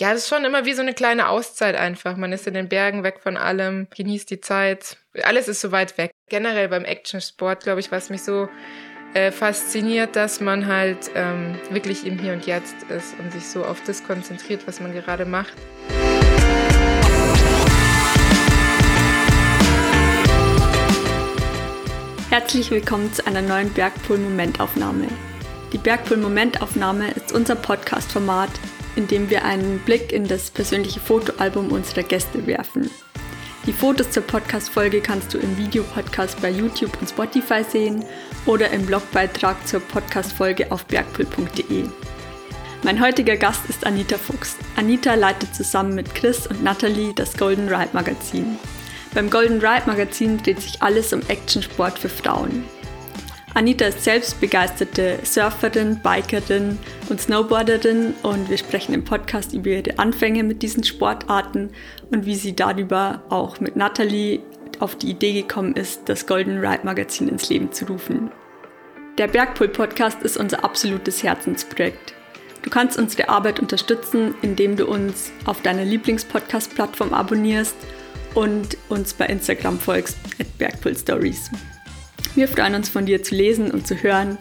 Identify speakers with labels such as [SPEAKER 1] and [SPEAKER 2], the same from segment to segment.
[SPEAKER 1] ja, das ist schon immer wie so eine kleine Auszeit einfach. Man ist in den Bergen weg von allem, genießt die Zeit. Alles ist so weit weg. Generell beim Action-Sport, glaube ich, was mich so äh, fasziniert, dass man halt ähm, wirklich im Hier und Jetzt ist und sich so auf das konzentriert, was man gerade macht.
[SPEAKER 2] Herzlich willkommen zu einer neuen Bergpool-Momentaufnahme. Die Bergpool-Momentaufnahme ist unser Podcast-Format, in dem wir einen Blick in das persönliche Fotoalbum unserer Gäste werfen. Die Fotos zur Podcast-Folge kannst du im Videopodcast bei YouTube und Spotify sehen oder im Blogbeitrag zur Podcast-Folge auf bergpool.de. Mein heutiger Gast ist Anita Fuchs. Anita leitet zusammen mit Chris und Natalie das Golden Ride Magazin. Beim Golden Ride Magazin dreht sich alles um Actionsport für Frauen. Anita ist selbst begeisterte Surferin, Bikerin und Snowboarderin und wir sprechen im Podcast über ihre Anfänge mit diesen Sportarten und wie sie darüber auch mit Natalie auf die Idee gekommen ist, das Golden Ride Magazin ins Leben zu rufen. Der Bergpool Podcast ist unser absolutes Herzensprojekt. Du kannst unsere Arbeit unterstützen, indem du uns auf deiner Lieblingspodcast-Plattform abonnierst und uns bei Instagram folgst at Bergpool Stories. Wir freuen uns von dir zu lesen und zu hören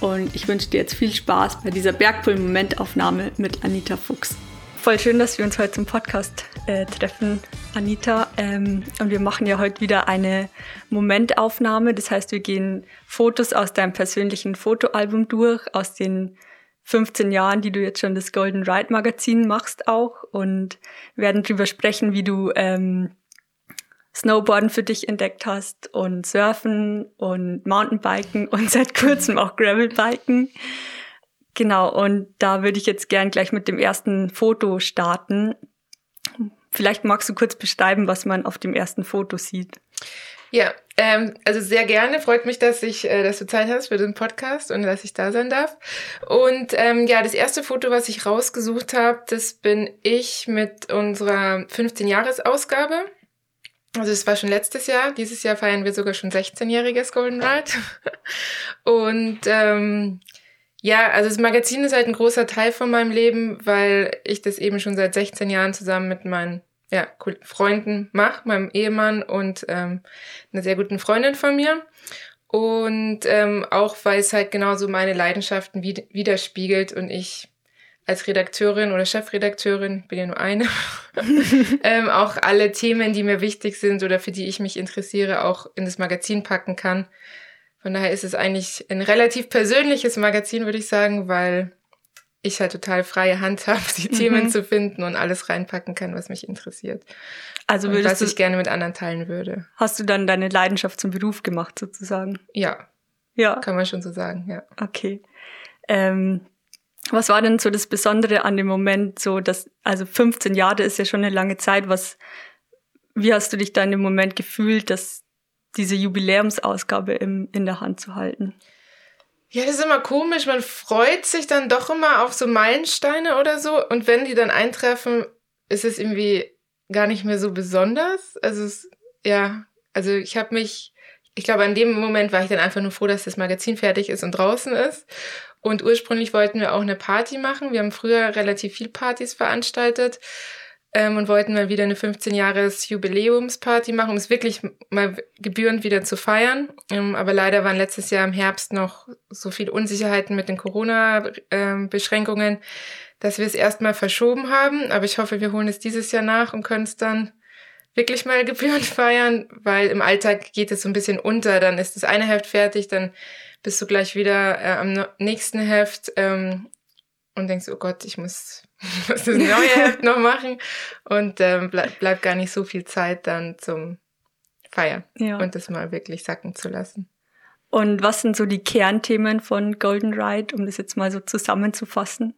[SPEAKER 2] und ich wünsche dir jetzt viel Spaß bei dieser Bergpool-Momentaufnahme mit Anita Fuchs. Voll schön, dass wir uns heute zum Podcast äh, treffen, Anita. Ähm, und wir machen ja heute wieder eine Momentaufnahme. Das heißt, wir gehen Fotos aus deinem persönlichen Fotoalbum durch, aus den 15 Jahren, die du jetzt schon das Golden Ride Magazin machst auch und werden darüber sprechen, wie du ähm, Snowboarden für dich entdeckt hast und Surfen und Mountainbiken und seit kurzem auch Gravelbiken. Genau, und da würde ich jetzt gern gleich mit dem ersten Foto starten. Vielleicht magst du kurz beschreiben, was man auf dem ersten Foto sieht.
[SPEAKER 1] Ja, ähm, also sehr gerne. Freut mich, dass ich, äh, dass du Zeit hast für den Podcast und dass ich da sein darf. Und ähm, ja, das erste Foto, was ich rausgesucht habe, das bin ich mit unserer 15-Jahres-Ausgabe. Also es war schon letztes Jahr. Dieses Jahr feiern wir sogar schon 16-jähriges Golden Ride. Und ähm, ja, also das Magazin ist halt ein großer Teil von meinem Leben, weil ich das eben schon seit 16 Jahren zusammen mit meinen ja, Freunden mache, meinem Ehemann und ähm, einer sehr guten Freundin von mir. Und ähm, auch weil es halt genauso meine Leidenschaften widerspiegelt und ich als Redakteurin oder Chefredakteurin, bin ja nur eine, ähm, auch alle Themen, die mir wichtig sind oder für die ich mich interessiere, auch in das Magazin packen kann. Von daher ist es eigentlich ein relativ persönliches Magazin, würde ich sagen, weil ich halt total freie Hand habe, die mhm. Themen zu finden und alles reinpacken kann, was mich interessiert. Also würdest und was ich gerne mit anderen teilen würde.
[SPEAKER 2] Hast du dann deine Leidenschaft zum Beruf gemacht, sozusagen?
[SPEAKER 1] Ja. Ja. Kann man schon so sagen, ja.
[SPEAKER 2] Okay. Ähm, was war denn so das Besondere an dem Moment, so dass, also 15 Jahre ist ja schon eine lange Zeit, was, wie hast du dich da in dem Moment gefühlt, dass diese Jubiläumsausgabe im, in der Hand zu halten?
[SPEAKER 1] Ja, das ist immer komisch. Man freut sich dann doch immer auf so Meilensteine oder so. Und wenn die dann eintreffen, ist es irgendwie gar nicht mehr so besonders. Also, es, ja, also ich habe mich, ich glaube, an dem Moment war ich dann einfach nur froh, dass das Magazin fertig ist und draußen ist. Und ursprünglich wollten wir auch eine Party machen. Wir haben früher relativ viel Partys veranstaltet ähm, und wollten mal wieder eine 15-Jahres-Jubiläumsparty machen, um es wirklich mal gebührend wieder zu feiern. Ähm, aber leider waren letztes Jahr im Herbst noch so viele Unsicherheiten mit den Corona-Beschränkungen, dass wir es erstmal verschoben haben. Aber ich hoffe, wir holen es dieses Jahr nach und können es dann wirklich mal gebührend feiern, weil im Alltag geht es so ein bisschen unter. Dann ist das eine Heft fertig, dann bist du gleich wieder äh, am nächsten Heft ähm, und denkst, oh Gott, ich muss, muss das neue Heft noch machen. Und ähm, bleib, bleibt gar nicht so viel Zeit dann zum Feiern ja. und das mal wirklich sacken zu lassen.
[SPEAKER 2] Und was sind so die Kernthemen von Golden Ride, um das jetzt mal so zusammenzufassen?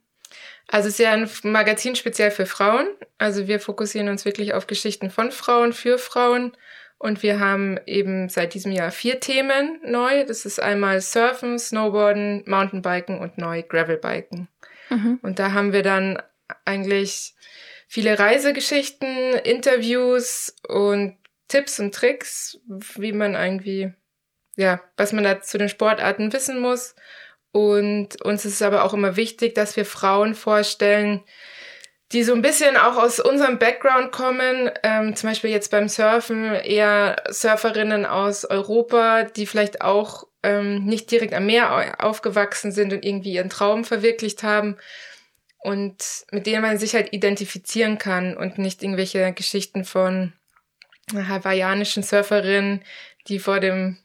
[SPEAKER 1] Also es ist ja ein Magazin speziell für Frauen. Also wir fokussieren uns wirklich auf Geschichten von Frauen, für Frauen und wir haben eben seit diesem Jahr vier Themen neu. Das ist einmal Surfen, Snowboarden, Mountainbiken und neu Gravelbiken. Mhm. Und da haben wir dann eigentlich viele Reisegeschichten, Interviews und Tipps und Tricks, wie man irgendwie, ja, was man da zu den Sportarten wissen muss. Und uns ist aber auch immer wichtig, dass wir Frauen vorstellen, die so ein bisschen auch aus unserem Background kommen. Ähm, zum Beispiel jetzt beim Surfen eher Surferinnen aus Europa, die vielleicht auch ähm, nicht direkt am Meer aufgewachsen sind und irgendwie ihren Traum verwirklicht haben und mit denen man sich halt identifizieren kann und nicht irgendwelche Geschichten von hawaiianischen Surferinnen, die vor dem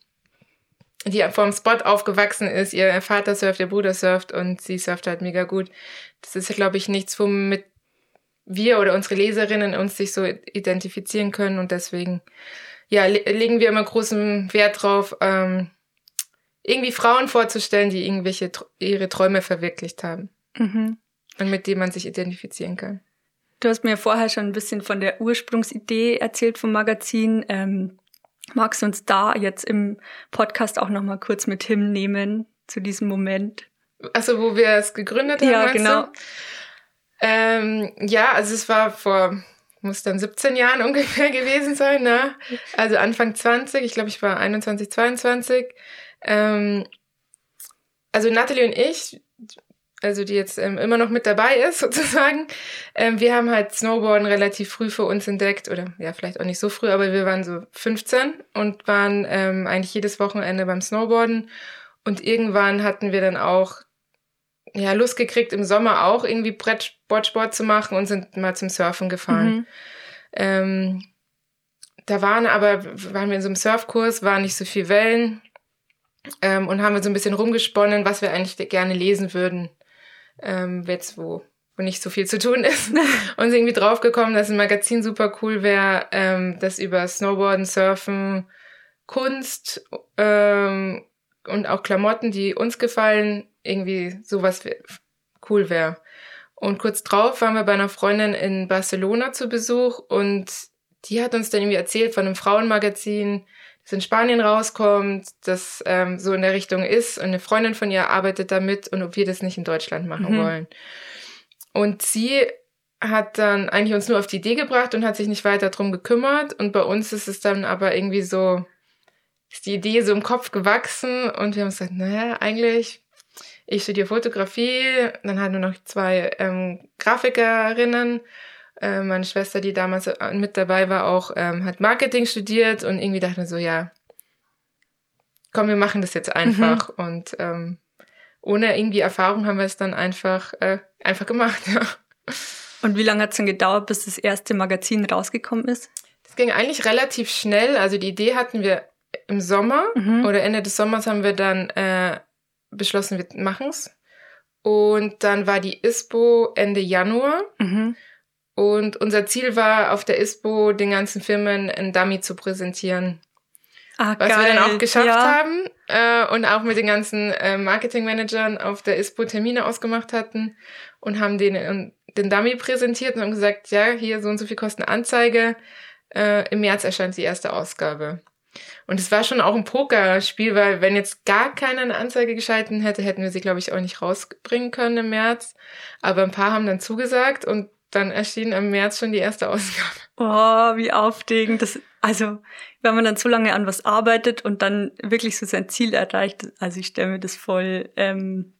[SPEAKER 1] die vor dem Spot aufgewachsen ist, ihr Vater surft, ihr Bruder surft und sie surft halt mega gut. Das ist, glaube ich, nichts, womit wir oder unsere Leserinnen uns sich so identifizieren können und deswegen ja, legen wir immer großen Wert drauf, ähm, irgendwie Frauen vorzustellen, die irgendwelche ihre Träume verwirklicht haben. Mhm. Und mit denen man sich identifizieren kann.
[SPEAKER 2] Du hast mir vorher schon ein bisschen von der Ursprungsidee erzählt vom Magazin. Ähm, magst du uns da jetzt im Podcast auch noch mal kurz mit hinnehmen zu diesem Moment?
[SPEAKER 1] Also wo wir es gegründet haben.
[SPEAKER 2] Ja, genau.
[SPEAKER 1] Ähm, ja, also es war vor muss dann 17 Jahren ungefähr gewesen sein, ne? Also Anfang 20, ich glaube, ich war 21, 22. Ähm, also Natalie und ich, also die jetzt ähm, immer noch mit dabei ist sozusagen, ähm, wir haben halt Snowboarden relativ früh für uns entdeckt oder ja, vielleicht auch nicht so früh, aber wir waren so 15 und waren ähm, eigentlich jedes Wochenende beim Snowboarden und irgendwann hatten wir dann auch ja, Lust gekriegt, im Sommer auch irgendwie Brettsportsport zu machen und sind mal zum Surfen gefahren. Mhm. Ähm, da waren aber, waren wir in so einem Surfkurs, waren nicht so viel Wellen ähm, und haben wir so ein bisschen rumgesponnen, was wir eigentlich gerne lesen würden, ähm, jetzt wo, wo nicht so viel zu tun ist. und sind irgendwie draufgekommen, dass ein Magazin super cool wäre, ähm, das über Snowboarden, Surfen, Kunst ähm, und auch Klamotten, die uns gefallen, irgendwie sowas cool wäre. Und kurz drauf waren wir bei einer Freundin in Barcelona zu Besuch und die hat uns dann irgendwie erzählt von einem Frauenmagazin, das in Spanien rauskommt, das ähm, so in der Richtung ist und eine Freundin von ihr arbeitet damit und ob wir das nicht in Deutschland machen mhm. wollen. Und sie hat dann eigentlich uns nur auf die Idee gebracht und hat sich nicht weiter drum gekümmert und bei uns ist es dann aber irgendwie so, ist die Idee so im Kopf gewachsen und wir haben gesagt, naja, eigentlich ich studiere Fotografie, dann hatten wir noch zwei ähm, Grafikerinnen. Äh, meine Schwester, die damals äh, mit dabei war, auch ähm, hat Marketing studiert und irgendwie dachte ich so, ja, komm, wir machen das jetzt einfach. Mhm. Und ähm, ohne irgendwie Erfahrung haben wir es dann einfach, äh, einfach gemacht. Ja.
[SPEAKER 2] Und wie lange hat es dann gedauert, bis das erste Magazin rausgekommen ist?
[SPEAKER 1] Das ging eigentlich relativ schnell. Also die Idee hatten wir im Sommer mhm. oder Ende des Sommers haben wir dann äh, beschlossen, wir machen es. Und dann war die ISPO Ende Januar. Mhm. Und unser Ziel war, auf der ISPO den ganzen Firmen ein Dummy zu präsentieren. Ah, was geil. wir dann auch geschafft ja. haben äh, und auch mit den ganzen äh, Marketingmanagern auf der ISPO Termine ausgemacht hatten und haben den, äh, den Dummy präsentiert und haben gesagt, ja, hier so und so viel kosten Anzeige. Äh, Im März erscheint die erste Ausgabe. Und es war schon auch ein Pokerspiel, weil wenn jetzt gar keiner eine Anzeige geschalten hätte, hätten wir sie, glaube ich, auch nicht rausbringen können im März. Aber ein paar haben dann zugesagt und dann erschien im März schon die erste Ausgabe.
[SPEAKER 2] Oh, wie aufregend. Das, also, wenn man dann so lange an was arbeitet und dann wirklich so sein Ziel erreicht, also ich stelle mir das voll ähm,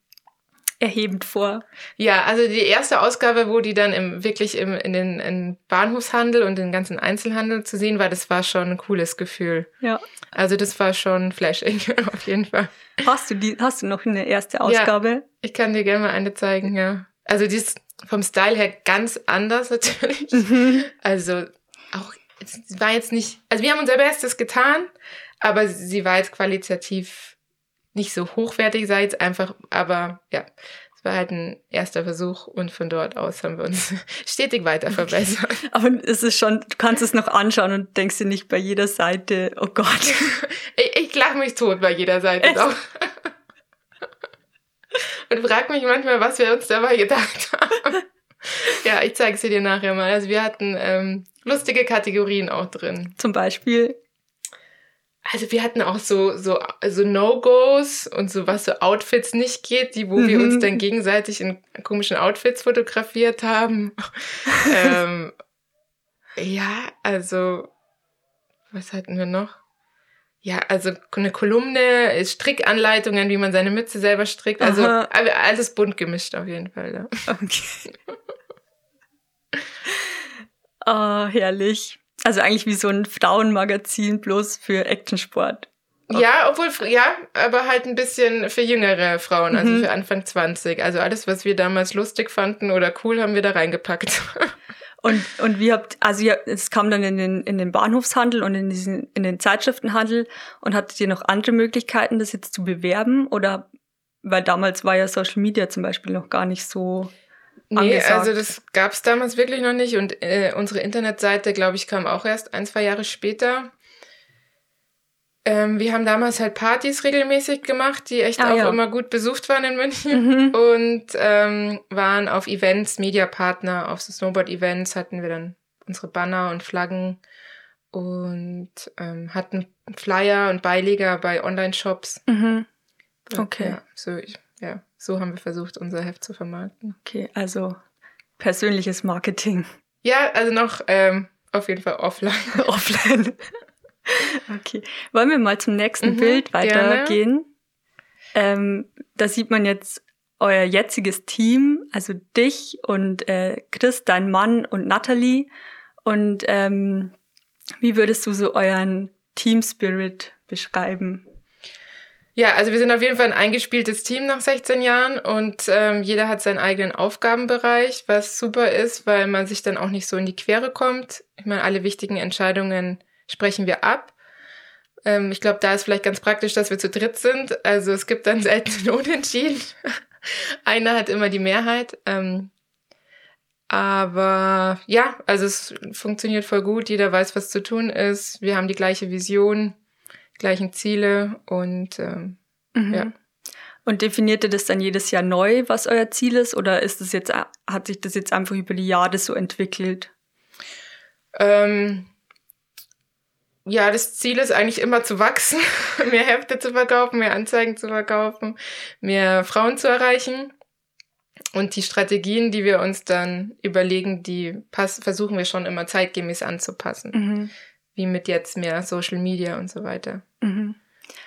[SPEAKER 2] erhebend vor.
[SPEAKER 1] Ja, also die erste Ausgabe, wo die dann im, wirklich im, in den in Bahnhofshandel und den ganzen Einzelhandel zu sehen war, das war schon ein cooles Gefühl.
[SPEAKER 2] Ja.
[SPEAKER 1] Also das war schon flashing, auf jeden Fall.
[SPEAKER 2] Hast du die, hast du noch eine erste Ausgabe? Ja,
[SPEAKER 1] ich kann dir gerne mal eine zeigen, ja. Also die ist vom Style her ganz anders natürlich. Mhm. Also auch, es war jetzt nicht, also wir haben unser Bestes getan, aber sie war jetzt qualitativ nicht so hochwertig sei jetzt einfach, aber ja, es war halt ein erster Versuch und von dort aus haben wir uns stetig weiter verbessert.
[SPEAKER 2] Aber es ist schon, du kannst es noch anschauen und denkst dir nicht bei jeder Seite, oh Gott.
[SPEAKER 1] ich, ich lache mich tot bei jeder Seite Echt? doch. und frag mich manchmal, was wir uns dabei gedacht haben. ja, ich zeige sie dir nachher mal. Also wir hatten ähm, lustige Kategorien auch drin.
[SPEAKER 2] Zum Beispiel?
[SPEAKER 1] Also wir hatten auch so, so, so No-Gos und so, was so Outfits nicht geht, die, wo mhm. wir uns mhm. dann gegenseitig in komischen Outfits fotografiert haben. ähm, ja, also, was hatten wir noch? Ja, also eine Kolumne, Strickanleitungen, wie man seine Mütze selber strickt. Also Aha. alles bunt gemischt auf jeden Fall. Ja. Okay.
[SPEAKER 2] Ah, herrlich. Also eigentlich wie so ein Frauenmagazin, bloß für Actionsport.
[SPEAKER 1] Ja, obwohl, ja, aber halt ein bisschen für jüngere Frauen, also mhm. für Anfang 20. Also alles, was wir damals lustig fanden oder cool, haben wir da reingepackt.
[SPEAKER 2] Und, und wie habt, also ihr, es kam dann in den, in den Bahnhofshandel und in diesen, in den Zeitschriftenhandel und hattet ihr noch andere Möglichkeiten, das jetzt zu bewerben? Oder, weil damals war ja Social Media zum Beispiel noch gar nicht so
[SPEAKER 1] Nee, angesagt. also das gab es damals wirklich noch nicht und äh, unsere Internetseite, glaube ich, kam auch erst ein, zwei Jahre später. Ähm, wir haben damals halt Partys regelmäßig gemacht, die echt ah, auch ja. immer gut besucht waren in München mhm. und ähm, waren auf Events, Mediapartner, auf so Snowboard-Events hatten wir dann unsere Banner und Flaggen und ähm, hatten Flyer und Beileger bei Online-Shops.
[SPEAKER 2] Mhm. Okay.
[SPEAKER 1] Ja, so, ja, so haben wir versucht, unser Heft zu vermarkten.
[SPEAKER 2] Okay, also persönliches Marketing.
[SPEAKER 1] Ja, also noch ähm, auf jeden Fall offline.
[SPEAKER 2] offline. Okay. Wollen wir mal zum nächsten mhm, Bild weitergehen? Ähm, da sieht man jetzt euer jetziges Team, also dich und äh, Chris, dein Mann und Natalie. Und ähm, wie würdest du so euren Team Spirit beschreiben?
[SPEAKER 1] Ja, also wir sind auf jeden Fall ein eingespieltes Team nach 16 Jahren und ähm, jeder hat seinen eigenen Aufgabenbereich, was super ist, weil man sich dann auch nicht so in die Quere kommt. Ich meine, alle wichtigen Entscheidungen sprechen wir ab. Ähm, ich glaube, da ist vielleicht ganz praktisch, dass wir zu dritt sind. Also es gibt dann selten Unentschieden. Einer hat immer die Mehrheit. Ähm, aber ja, also es funktioniert voll gut. Jeder weiß, was zu tun ist. Wir haben die gleiche Vision, gleichen Ziele und ähm, mhm. ja.
[SPEAKER 2] Und definiert ihr das dann jedes Jahr neu, was euer Ziel ist, oder ist es jetzt, hat sich das jetzt einfach über die Jahre so entwickelt?
[SPEAKER 1] Ähm, ja, das Ziel ist eigentlich immer zu wachsen, mehr Hefte zu verkaufen, mehr Anzeigen zu verkaufen, mehr Frauen zu erreichen. Und die Strategien, die wir uns dann überlegen, die pass versuchen wir schon immer zeitgemäß anzupassen. Mhm. Wie mit jetzt mehr Social Media und so weiter.
[SPEAKER 2] Mhm.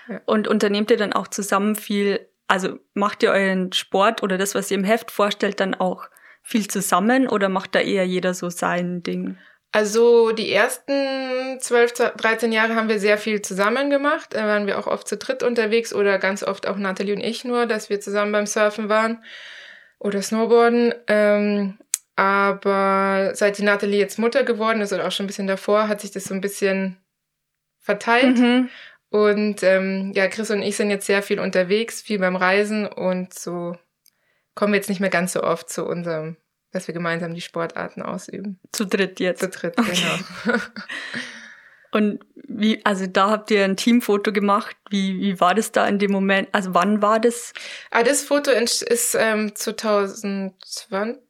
[SPEAKER 2] Ja. Und unternehmt ihr dann auch zusammen viel, also macht ihr euren Sport oder das, was ihr im Heft vorstellt, dann auch viel zusammen oder macht da eher jeder so sein Ding?
[SPEAKER 1] Also die ersten 12, 13 Jahre haben wir sehr viel zusammen gemacht. Da waren wir auch oft zu dritt unterwegs oder ganz oft auch Nathalie und ich nur, dass wir zusammen beim Surfen waren oder Snowboarden. Ähm, aber seit die Nathalie jetzt Mutter geworden ist oder auch schon ein bisschen davor, hat sich das so ein bisschen verteilt. Mhm. Und ähm, ja, Chris und ich sind jetzt sehr viel unterwegs, viel beim Reisen und so kommen wir jetzt nicht mehr ganz so oft zu unserem dass wir gemeinsam die Sportarten ausüben.
[SPEAKER 2] Zu dritt jetzt.
[SPEAKER 1] Zu dritt, okay. genau.
[SPEAKER 2] Und wie, also da habt ihr ein Teamfoto gemacht. Wie, wie war das da in dem Moment? Also wann war das?
[SPEAKER 1] Ah, das Foto ist ähm, 2020,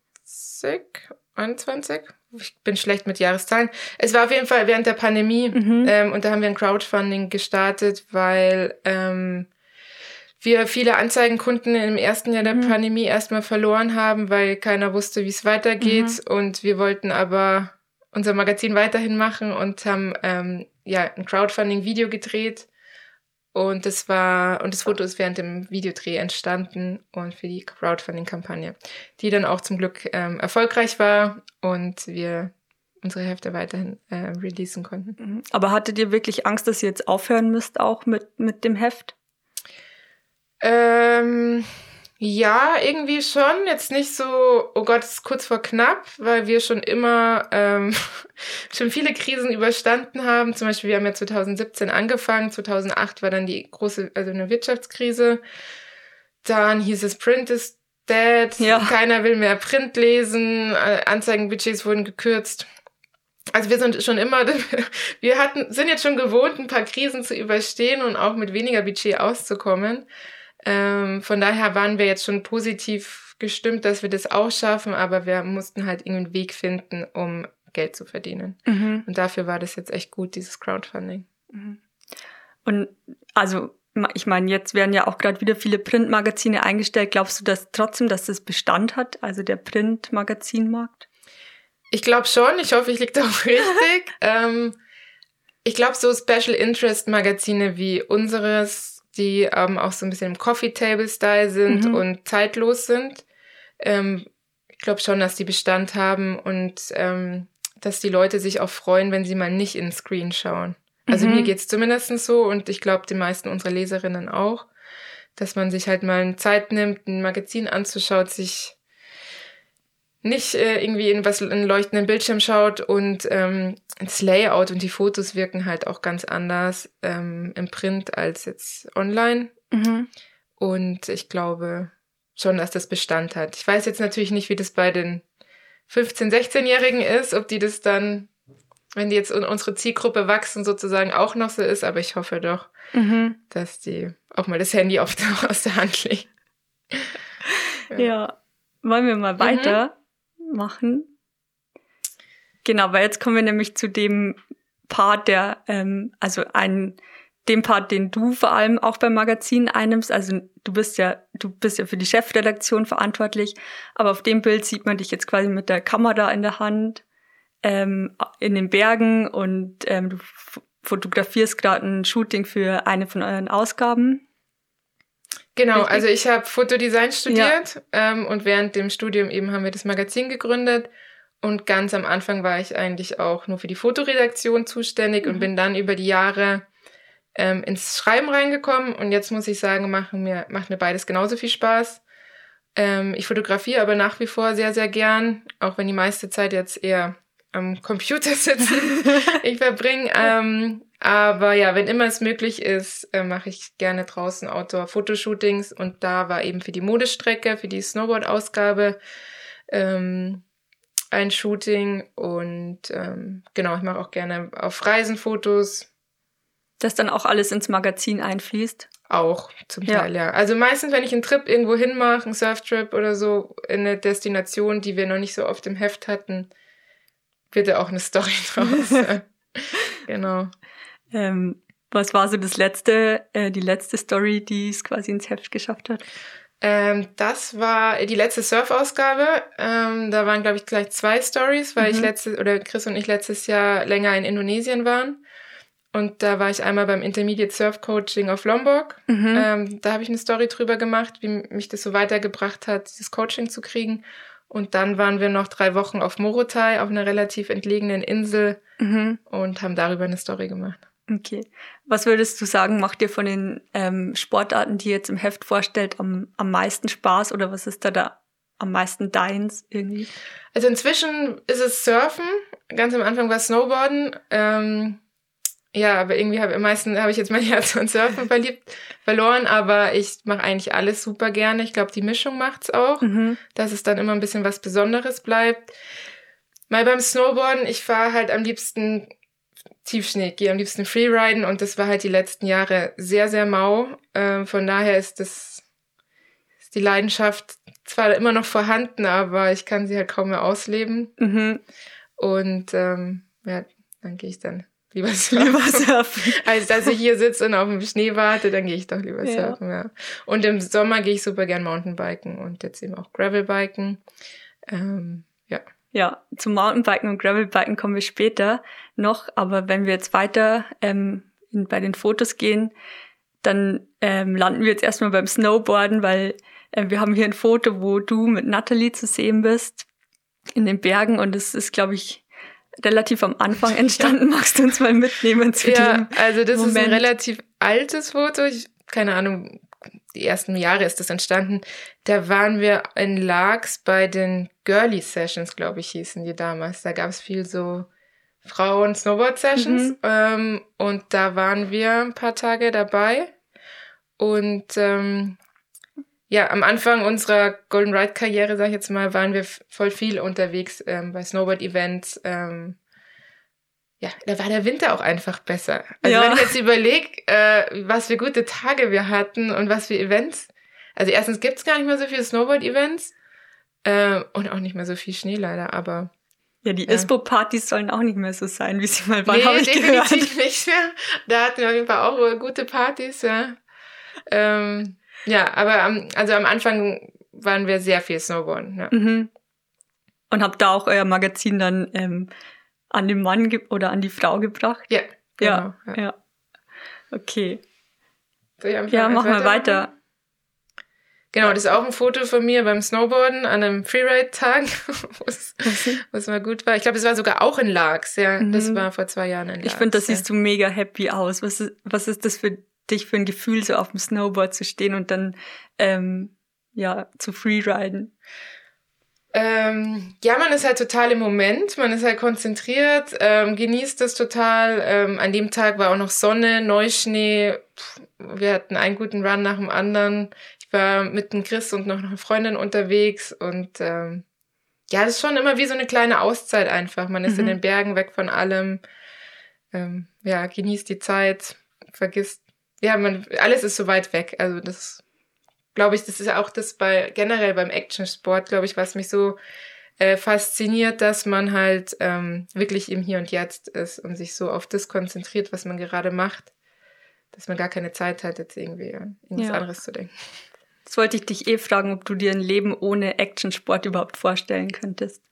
[SPEAKER 1] 21. Ich bin schlecht mit Jahreszahlen. Es war auf jeden Fall während der Pandemie mhm. ähm, und da haben wir ein Crowdfunding gestartet, weil ähm, wir viele Anzeigenkunden im ersten Jahr der mhm. Pandemie erstmal verloren haben, weil keiner wusste, wie es weitergeht. Mhm. Und wir wollten aber unser Magazin weiterhin machen und haben ähm, ja ein Crowdfunding-Video gedreht. Und das war, und das Foto ist während dem Videodreh entstanden und für die Crowdfunding-Kampagne, die dann auch zum Glück ähm, erfolgreich war und wir unsere Hefte weiterhin äh, releasen konnten.
[SPEAKER 2] Mhm. Aber hattet ihr wirklich Angst, dass ihr jetzt aufhören müsst, auch mit, mit dem Heft?
[SPEAKER 1] Ähm, ja, irgendwie schon. Jetzt nicht so, oh Gott, es ist kurz vor knapp, weil wir schon immer ähm, schon viele Krisen überstanden haben. Zum Beispiel, wir haben ja 2017 angefangen, 2008 war dann die große, also eine Wirtschaftskrise. Dann hieß es Print is dead, ja. keiner will mehr Print lesen, äh, Anzeigenbudgets wurden gekürzt. Also wir sind schon immer, wir hatten, sind jetzt schon gewohnt, ein paar Krisen zu überstehen und auch mit weniger Budget auszukommen. Ähm, von daher waren wir jetzt schon positiv gestimmt, dass wir das auch schaffen, aber wir mussten halt irgendeinen Weg finden, um Geld zu verdienen. Mhm. Und dafür war das jetzt echt gut, dieses Crowdfunding. Mhm.
[SPEAKER 2] Und also ich meine, jetzt werden ja auch gerade wieder viele Printmagazine eingestellt. Glaubst du dass trotzdem, dass das Bestand hat, also der Printmagazinmarkt?
[SPEAKER 1] Ich glaube schon. Ich hoffe, ich liege da auch richtig. ähm, ich glaube, so Special Interest Magazine wie unseres die ähm, auch so ein bisschen im Coffee-Table-Style sind mhm. und zeitlos sind. Ähm, ich glaube schon, dass die Bestand haben und ähm, dass die Leute sich auch freuen, wenn sie mal nicht in den Screen schauen. Also mhm. mir geht's zumindest so und ich glaube, die meisten unserer Leserinnen auch, dass man sich halt mal Zeit nimmt, ein Magazin anzuschaut, sich nicht äh, irgendwie in was einen leuchtenden Bildschirm schaut und ähm, das Layout und die Fotos wirken halt auch ganz anders ähm, im Print als jetzt online. Mhm. Und ich glaube schon, dass das Bestand hat. Ich weiß jetzt natürlich nicht, wie das bei den 15-, 16-Jährigen ist, ob die das dann, wenn die jetzt in unsere Zielgruppe wachsen, sozusagen auch noch so ist, aber ich hoffe doch, mhm. dass die auch mal das Handy oft aus der Hand legen.
[SPEAKER 2] ja. ja. Wollen wir mal mhm. Machen. Genau, weil jetzt kommen wir nämlich zu dem Part, der, ähm, also ein, dem Part, den du vor allem auch beim Magazin einnimmst. Also du bist ja, du bist ja für die Chefredaktion verantwortlich, aber auf dem Bild sieht man dich jetzt quasi mit der Kamera in der Hand ähm, in den Bergen und ähm, du fotografierst gerade ein Shooting für eine von euren Ausgaben.
[SPEAKER 1] Genau, Richtig? also ich habe Fotodesign studiert ja. ähm, und während dem Studium eben haben wir das Magazin gegründet. Und ganz am Anfang war ich eigentlich auch nur für die Fotoredaktion zuständig mhm. und bin dann über die Jahre ähm, ins Schreiben reingekommen. Und jetzt muss ich sagen, machen mir, macht mir beides genauso viel Spaß. Ähm, ich fotografiere aber nach wie vor sehr, sehr gern, auch wenn die meiste Zeit jetzt eher am Computer sitzen ich verbringe. Ähm, aber ja, wenn immer es möglich ist, äh, mache ich gerne draußen Outdoor-Fotoshootings und da war eben für die Modestrecke, für die Snowboard-Ausgabe ähm, ein Shooting und ähm, genau, ich mache auch gerne auf Reisen Fotos.
[SPEAKER 2] Das dann auch alles ins Magazin einfließt?
[SPEAKER 1] Auch zum Teil, ja. ja. Also meistens, wenn ich einen Trip irgendwo hinmache, einen Surftrip oder so, in eine Destination, die wir noch nicht so oft im Heft hatten, bitte auch eine Story draus. genau.
[SPEAKER 2] Ähm, was war so das letzte, äh, die letzte Story, die es quasi ins Heft geschafft hat?
[SPEAKER 1] Ähm, das war die letzte Surf-Ausgabe. Ähm, da waren, glaube ich, gleich zwei Stories, weil mhm. ich letztes, oder Chris und ich letztes Jahr länger in Indonesien waren. Und da war ich einmal beim Intermediate Surf Coaching auf Lombok. Mhm. Ähm, da habe ich eine Story drüber gemacht, wie mich das so weitergebracht hat, dieses Coaching zu kriegen. Und dann waren wir noch drei Wochen auf Morotai, auf einer relativ entlegenen Insel mhm. und haben darüber eine Story gemacht.
[SPEAKER 2] Okay. Was würdest du sagen, macht dir von den ähm, Sportarten, die ihr jetzt im Heft vorstellt, am, am meisten Spaß oder was ist da da am meisten deins irgendwie?
[SPEAKER 1] Also inzwischen ist es Surfen. Ganz am Anfang war Snowboarden. Ähm, ja, aber irgendwie habe am meisten habe ich jetzt mein Herz an Surfen verliebt, verloren, aber ich mache eigentlich alles super gerne. Ich glaube, die Mischung macht's auch, mhm. dass es dann immer ein bisschen was Besonderes bleibt. Mal beim Snowboarden, ich fahre halt am liebsten Tiefschnee, gehe am liebsten Freeriden und das war halt die letzten Jahre sehr, sehr mau. Ähm, von daher ist das ist die Leidenschaft zwar immer noch vorhanden, aber ich kann sie halt kaum mehr ausleben. Mhm. Und ähm, ja, dann gehe ich dann lieber surfen. Lieber surfen. Als dass ich hier sitze und auf dem Schnee warte, dann gehe ich doch lieber ja. surfen, ja. Und im Sommer gehe ich super gern Mountainbiken und jetzt eben auch Gravelbiken. Ähm, ja.
[SPEAKER 2] Ja, zum Mountainbiken und Gravelbiken kommen wir später noch, aber wenn wir jetzt weiter ähm, in, bei den Fotos gehen, dann ähm, landen wir jetzt erstmal beim Snowboarden, weil äh, wir haben hier ein Foto, wo du mit Natalie zu sehen bist in den Bergen und es ist, glaube ich, relativ am Anfang entstanden. Ja. Magst du uns mal mitnehmen zu ja, dem
[SPEAKER 1] also das
[SPEAKER 2] Moment?
[SPEAKER 1] ist ein relativ altes Foto. Ich, keine Ahnung, die ersten Jahre ist das entstanden. Da waren wir in Largs bei den Girly Sessions, glaube ich, hießen die damals. Da gab es viel so Frauen Snowboard Sessions. Mhm. Ähm, und da waren wir ein paar Tage dabei. Und ähm, ja, am Anfang unserer Golden Ride Karriere, sag ich jetzt mal, waren wir voll viel unterwegs ähm, bei Snowboard Events. Ähm, ja, da war der Winter auch einfach besser. Also ja. wenn ich jetzt überlege, äh, was für gute Tage wir hatten und was für Events. Also erstens gibt's gar nicht mehr so viele Snowboard-Events äh, und auch nicht mehr so viel Schnee leider, aber
[SPEAKER 2] ja, die ja. ISPO-Partys sollen auch nicht mehr so sein, wie sie mal waren.
[SPEAKER 1] Nee, definitiv gehört. nicht mehr. Da hatten wir auf jeden Fall auch gute Partys, ja. Ähm, ja, aber am, also am Anfang waren wir sehr viel Snowboarden. Ja. Mhm.
[SPEAKER 2] Und habt da auch euer Magazin dann ähm, an den Mann oder an die Frau gebracht?
[SPEAKER 1] Ja.
[SPEAKER 2] Genau, ja, ja. ja. Okay. ja, machen wir weiter.
[SPEAKER 1] Genau, das ist auch ein Foto von mir beim Snowboarden an einem Freeride-Tag, was mal gut war. Ich glaube, es war sogar auch in Larks, ja. Mhm. Das war vor zwei Jahren in Larks.
[SPEAKER 2] Ich finde, das ja. siehst du mega happy aus. Was ist, was ist das für dich für ein Gefühl, so auf dem Snowboard zu stehen und dann ähm, ja zu freeriden?
[SPEAKER 1] Ähm, ja, man ist halt total im Moment, man ist halt konzentriert, ähm, genießt das total. Ähm, an dem Tag war auch noch Sonne, Neuschnee. Wir hatten einen guten Run nach dem anderen ich war mit dem Chris und noch eine Freundin unterwegs und ähm, ja, das ist schon immer wie so eine kleine Auszeit einfach. Man ist mhm. in den Bergen weg von allem. Ähm, ja, genießt die Zeit, vergisst. Ja, man, alles ist so weit weg. Also das glaube ich, das ist auch das bei generell beim Actionsport, glaube ich, was mich so äh, fasziniert, dass man halt ähm, wirklich im Hier und Jetzt ist und sich so auf das konzentriert, was man gerade macht, dass man gar keine Zeit hat, jetzt irgendwie an irgendwas ja. anderes zu denken.
[SPEAKER 2] Das wollte ich dich eh fragen, ob du dir ein Leben ohne Actionsport überhaupt vorstellen könntest.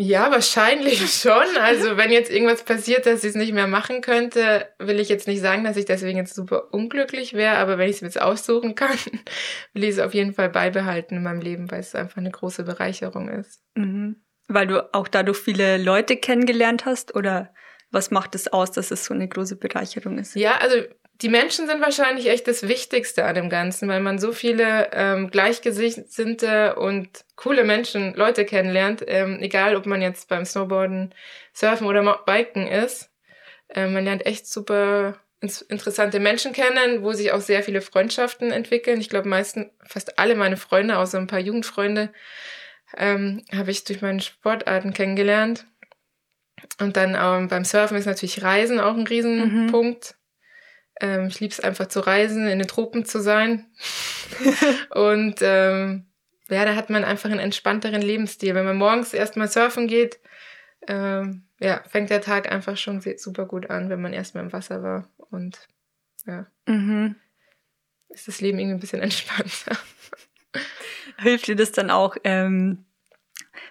[SPEAKER 1] Ja, wahrscheinlich schon. Also wenn jetzt irgendwas passiert, dass ich es nicht mehr machen könnte, will ich jetzt nicht sagen, dass ich deswegen jetzt super unglücklich wäre, aber wenn ich es jetzt aussuchen kann, will ich es auf jeden Fall beibehalten in meinem Leben, weil es einfach eine große Bereicherung ist.
[SPEAKER 2] Mhm. Weil du auch dadurch viele Leute kennengelernt hast oder was macht es aus, dass es so eine große Bereicherung ist?
[SPEAKER 1] Ja, also die Menschen sind wahrscheinlich echt das Wichtigste an dem Ganzen, weil man so viele ähm, gleichgesinnte und coole Menschen, Leute kennenlernt, ähm, egal ob man jetzt beim Snowboarden, Surfen oder Biken ist. Ähm, man lernt echt super interessante Menschen kennen, wo sich auch sehr viele Freundschaften entwickeln. Ich glaube, meisten, fast alle meine Freunde, außer ein paar Jugendfreunde, ähm, habe ich durch meine Sportarten kennengelernt. Und dann ähm, beim Surfen ist natürlich Reisen auch ein Riesenpunkt. Mhm ähm, ich liebe es einfach zu reisen, in den Tropen zu sein. und ähm, ja, da hat man einfach einen entspannteren Lebensstil. Wenn man morgens erstmal surfen geht, ähm, ja, fängt der Tag einfach schon super gut an, wenn man erstmal im Wasser war. Und ja, mhm. ist das Leben irgendwie ein bisschen entspannter.
[SPEAKER 2] Hilft dir das dann auch, ähm,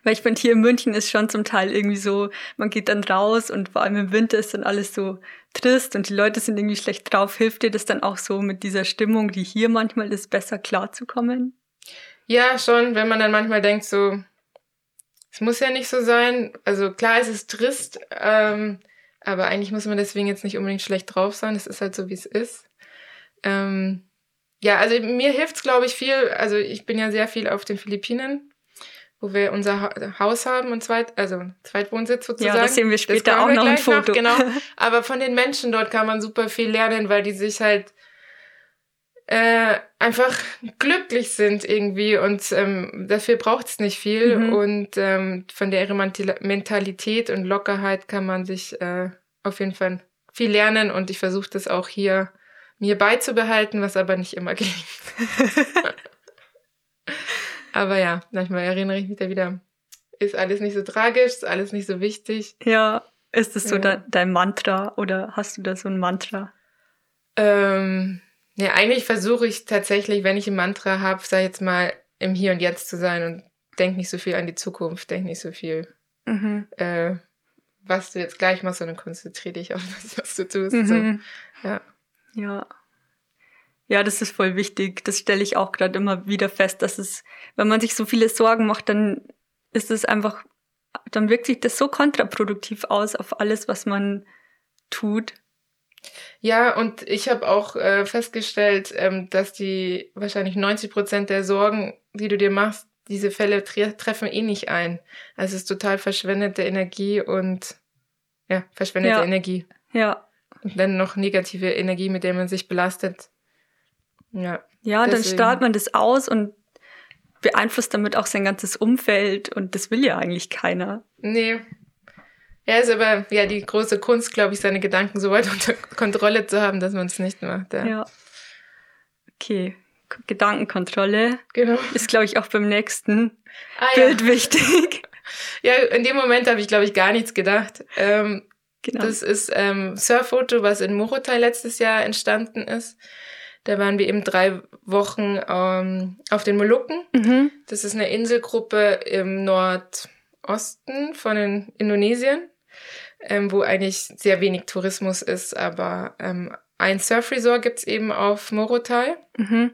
[SPEAKER 2] weil ich finde, hier in München ist schon zum Teil irgendwie so, man geht dann raus und vor allem im Winter ist dann alles so trist und die Leute sind irgendwie schlecht drauf. Hilft dir das dann auch so mit dieser Stimmung, die hier manchmal ist, besser klarzukommen?
[SPEAKER 1] Ja, schon, wenn man dann manchmal denkt, so, es muss ja nicht so sein. Also klar, es ist trist, ähm, aber eigentlich muss man deswegen jetzt nicht unbedingt schlecht drauf sein. Es ist halt so, wie es ist. Ähm, ja, also mir hilft's, glaube ich, viel. Also ich bin ja sehr viel auf den Philippinen wo wir unser Haus haben und zweit, also Zweitwohnsitz sozusagen. Ja,
[SPEAKER 2] das sehen wir später auch noch ein Foto.
[SPEAKER 1] Noch, genau. Aber von den Menschen dort kann man super viel lernen, weil die sich halt äh, einfach glücklich sind irgendwie und ähm, dafür braucht es nicht viel mhm. und ähm, von der Mentalität und Lockerheit kann man sich äh, auf jeden Fall viel lernen und ich versuche das auch hier mir beizubehalten, was aber nicht immer gelingt. Aber ja, manchmal erinnere ich mich da wieder. Ist alles nicht so tragisch, ist alles nicht so wichtig.
[SPEAKER 2] Ja, ist das so ja. de dein Mantra oder hast du da so ein Mantra?
[SPEAKER 1] Ähm, ja, eigentlich versuche ich tatsächlich, wenn ich ein Mantra habe, sei jetzt mal im Hier und Jetzt zu sein und denk nicht so viel an die Zukunft, denk nicht so viel, mhm. äh, was du jetzt gleich machst, sondern konzentriere dich auf das, was du tust. Mhm. So, ja.
[SPEAKER 2] Ja. Ja, das ist voll wichtig. Das stelle ich auch gerade immer wieder fest, dass es, wenn man sich so viele Sorgen macht, dann ist es einfach, dann wirkt sich das so kontraproduktiv aus auf alles, was man tut.
[SPEAKER 1] Ja, und ich habe auch äh, festgestellt, ähm, dass die wahrscheinlich 90 Prozent der Sorgen, die du dir machst, diese Fälle tre treffen eh nicht ein. Also es ist total verschwendete Energie und ja, verschwendete ja. Energie.
[SPEAKER 2] Ja.
[SPEAKER 1] Und dann noch negative Energie, mit der man sich belastet. Ja.
[SPEAKER 2] Ja, deswegen. dann strahlt man das aus und beeinflusst damit auch sein ganzes Umfeld und das will ja eigentlich keiner.
[SPEAKER 1] Nee. Ja, ist aber ja die große Kunst, glaube ich, seine Gedanken so weit unter Kontrolle zu haben, dass man es nicht macht. Ja.
[SPEAKER 2] ja. Okay. Gedankenkontrolle genau. ist, glaube ich, auch beim nächsten ah, Bild ja. wichtig.
[SPEAKER 1] Ja, in dem Moment habe ich, glaube ich, gar nichts gedacht. Ähm, genau. Das ist ähm, Surffoto, was in Morotai letztes Jahr entstanden ist. Da waren wir eben drei Wochen ähm, auf den Molukken. Mhm. Das ist eine Inselgruppe im Nordosten von den Indonesien, ähm, wo eigentlich sehr wenig Tourismus ist, aber ähm, ein Surfresort gibt's eben auf Morotai. Mhm.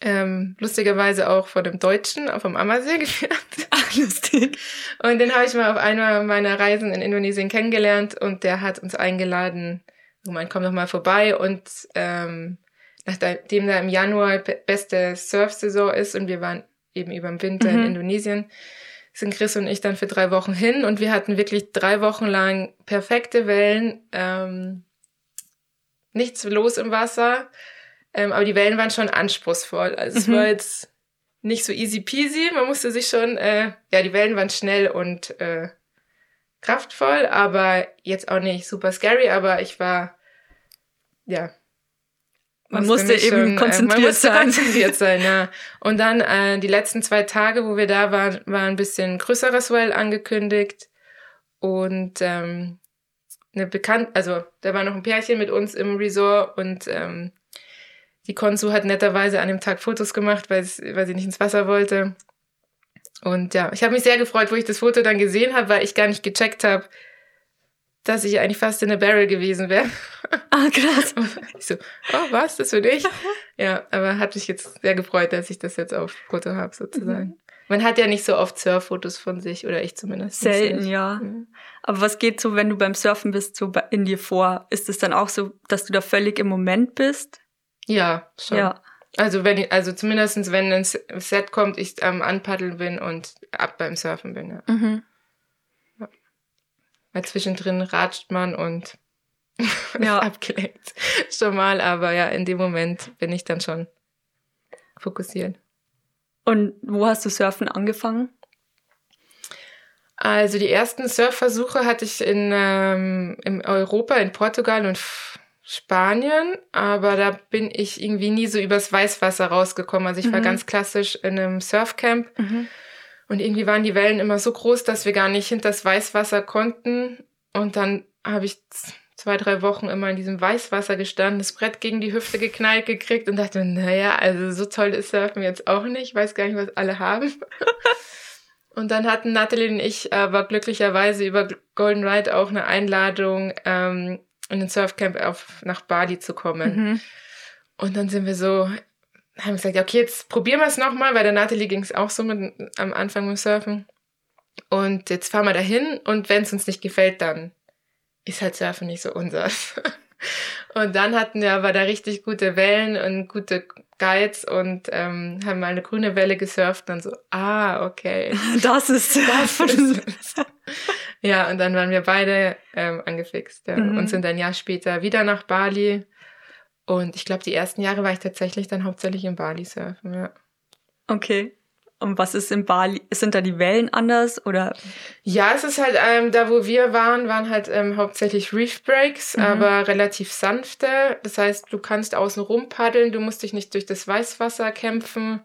[SPEAKER 1] ähm, lustigerweise auch von dem Deutschen auf dem Ammersee geführt.
[SPEAKER 2] Ach, lustig.
[SPEAKER 1] Und den habe ich mal auf einer meiner Reisen in Indonesien kennengelernt und der hat uns eingeladen, man komm doch mal vorbei und ähm, nachdem da im Januar beste Surf-Saison ist und wir waren eben über den Winter mhm. in Indonesien, sind Chris und ich dann für drei Wochen hin und wir hatten wirklich drei Wochen lang perfekte Wellen, ähm, nichts los im Wasser, ähm, aber die Wellen waren schon anspruchsvoll. Also mhm. es war jetzt nicht so easy peasy, man musste sich schon, äh, ja, die Wellen waren schnell und äh, kraftvoll, aber jetzt auch nicht super scary, aber ich war, ja.
[SPEAKER 2] Man musste eben schon, konzentriert äh, man musste sein.
[SPEAKER 1] konzentriert sein, ja. Und dann äh, die letzten zwei Tage, wo wir da waren, war ein bisschen größeres Well angekündigt. Und ähm, eine Bekannte, also da war noch ein Pärchen mit uns im Resort und ähm, die Konsu hat netterweise an dem Tag Fotos gemacht, weil, weil sie nicht ins Wasser wollte. Und ja, ich habe mich sehr gefreut, wo ich das Foto dann gesehen habe, weil ich gar nicht gecheckt habe, dass ich eigentlich fast in der Barrel gewesen wäre.
[SPEAKER 2] Ah, krass.
[SPEAKER 1] ich so, oh, was, das für dich? ja, aber hat mich jetzt sehr gefreut, dass ich das jetzt auf Foto habe, sozusagen. Mhm. Man hat ja nicht so oft Surffotos von sich, oder ich zumindest.
[SPEAKER 2] Selten, ja. ja. Aber was geht so, wenn du beim Surfen bist, so in dir vor? Ist es dann auch so, dass du da völlig im Moment bist?
[SPEAKER 1] Ja, schon. Ja. Also wenn ich, also zumindestens wenn ein Set kommt, ich am Anpaddeln bin und ab beim Surfen bin, ja. Mhm. Weil zwischendrin ratscht man und ja. abgelenkt schon mal, aber ja, in dem Moment bin ich dann schon fokussiert.
[SPEAKER 2] Und wo hast du Surfen angefangen?
[SPEAKER 1] Also die ersten Surfversuche hatte ich in, ähm, in Europa, in Portugal und Spanien, aber da bin ich irgendwie nie so übers Weißwasser rausgekommen. Also ich mhm. war ganz klassisch in einem Surfcamp mhm. Und irgendwie waren die Wellen immer so groß, dass wir gar nicht hinter das Weißwasser konnten. Und dann habe ich zwei, drei Wochen immer in diesem Weißwasser gestanden, das Brett gegen die Hüfte geknallt gekriegt und dachte, naja, also so toll ist Surfen jetzt auch nicht. Ich weiß gar nicht, was alle haben. und dann hatten Natalie und ich aber glücklicherweise über Golden Ride auch eine Einladung ähm, in den Surfcamp auf, nach Bali zu kommen. Mhm. Und dann sind wir so, haben gesagt, okay, jetzt probieren wir es nochmal, weil der Natalie ging es auch so mit, am Anfang mit Surfen. Und jetzt fahren wir dahin und wenn es uns nicht gefällt, dann ist halt Surfen nicht so unseres. und dann hatten wir aber da richtig gute Wellen und gute Guides und ähm, haben mal eine grüne Welle gesurft und dann so, ah, okay.
[SPEAKER 2] Das ist Surfen.
[SPEAKER 1] Ja, und dann waren wir beide ähm, angefixt ja, mhm. und sind ein Jahr später wieder nach Bali. Und ich glaube, die ersten Jahre war ich tatsächlich dann hauptsächlich in Bali surfen, ja.
[SPEAKER 2] Okay. Und was ist in Bali? Sind da die Wellen anders oder?
[SPEAKER 1] Ja, es ist halt, ähm, da wo wir waren, waren halt ähm, hauptsächlich Reef Breaks, mhm. aber relativ sanfte. Das heißt, du kannst außen rum paddeln, du musst dich nicht durch das Weißwasser kämpfen.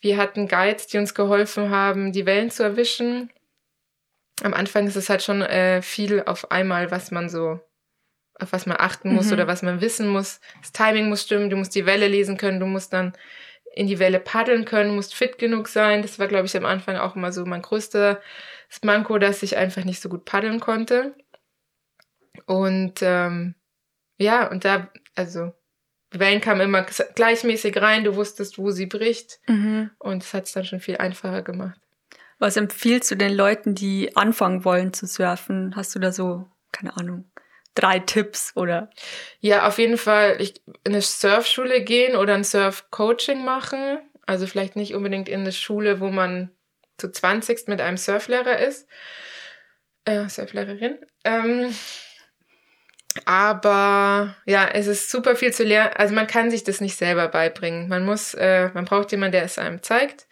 [SPEAKER 1] Wir hatten Guides, die uns geholfen haben, die Wellen zu erwischen am Anfang ist es halt schon äh, viel auf einmal, was man so, auf was man achten muss mhm. oder was man wissen muss. Das Timing muss stimmen, du musst die Welle lesen können, du musst dann in die Welle paddeln können, musst fit genug sein. Das war, glaube ich, am Anfang auch immer so mein größter Manko, dass ich einfach nicht so gut paddeln konnte. Und ähm, ja, und da, also die Wellen kamen immer gleichmäßig rein, du wusstest, wo sie bricht. Mhm. Und das hat es dann schon viel einfacher gemacht.
[SPEAKER 2] Was empfiehlst du den Leuten, die anfangen wollen zu surfen? Hast du da so, keine Ahnung, drei Tipps oder?
[SPEAKER 1] Ja, auf jeden Fall ich, in eine Surfschule gehen oder ein Surf-Coaching machen. Also vielleicht nicht unbedingt in eine Schule, wo man zu 20 mit einem Surflehrer ist. Äh, Surflehrerin. Ähm, aber ja, es ist super viel zu lernen. Also man kann sich das nicht selber beibringen. Man muss, äh, man braucht jemanden, der es einem zeigt.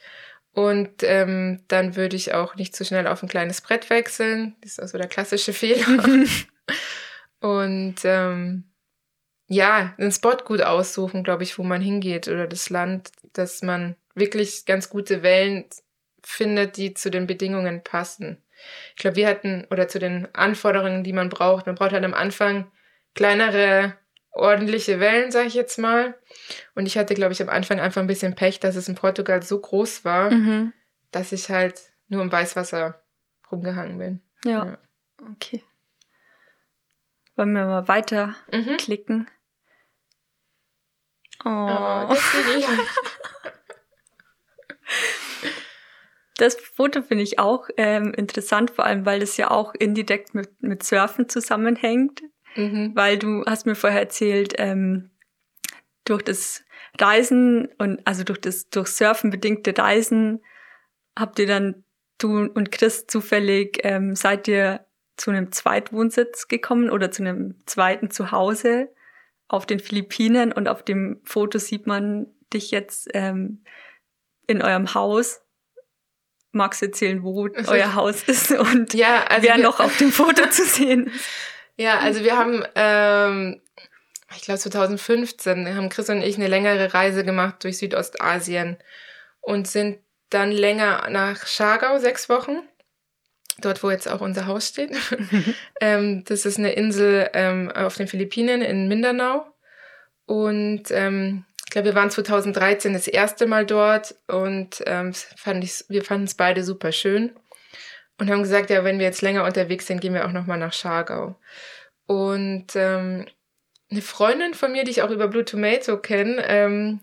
[SPEAKER 1] Und ähm, dann würde ich auch nicht zu schnell auf ein kleines Brett wechseln. Das ist also der klassische Fehler. Und ähm, ja, einen Spot gut aussuchen, glaube ich, wo man hingeht oder das Land, dass man wirklich ganz gute Wellen findet, die zu den Bedingungen passen. Ich glaube, wir hatten, oder zu den Anforderungen, die man braucht, man braucht halt am Anfang kleinere ordentliche Wellen, sage ich jetzt mal. Und ich hatte, glaube ich, am Anfang einfach ein bisschen Pech, dass es in Portugal so groß war, mhm. dass ich halt nur im Weißwasser rumgehangen bin.
[SPEAKER 2] Ja. ja. Okay. Wollen wir mal weiter mhm. klicken?
[SPEAKER 1] Oh. oh
[SPEAKER 2] das, das Foto finde ich auch ähm, interessant, vor allem weil es ja auch indirekt mit, mit Surfen zusammenhängt. Mhm. Weil du hast mir vorher erzählt, ähm, durch das Reisen und also durch das durch Surfen bedingte Reisen habt ihr dann du und Chris zufällig ähm, seid ihr zu einem Zweitwohnsitz gekommen oder zu einem zweiten Zuhause auf den Philippinen und auf dem Foto sieht man dich jetzt ähm, in eurem Haus. Magst du erzählen, wo euer Haus ist und ja, also wer noch auf dem Foto zu sehen ist?
[SPEAKER 1] Ja, also wir haben, ähm, ich glaube 2015, haben Chris und ich eine längere Reise gemacht durch Südostasien und sind dann länger nach Schagau, sechs Wochen. Dort, wo jetzt auch unser Haus steht. ähm, das ist eine Insel ähm, auf den Philippinen in Mindanao. Und ähm, ich glaube, wir waren 2013 das erste Mal dort und ähm, fand ich, wir fanden es beide super schön und haben gesagt, ja, wenn wir jetzt länger unterwegs sind, gehen wir auch nochmal nach Schargau. Und ähm, eine Freundin von mir, die ich auch über Blue Tomato kenne, ähm,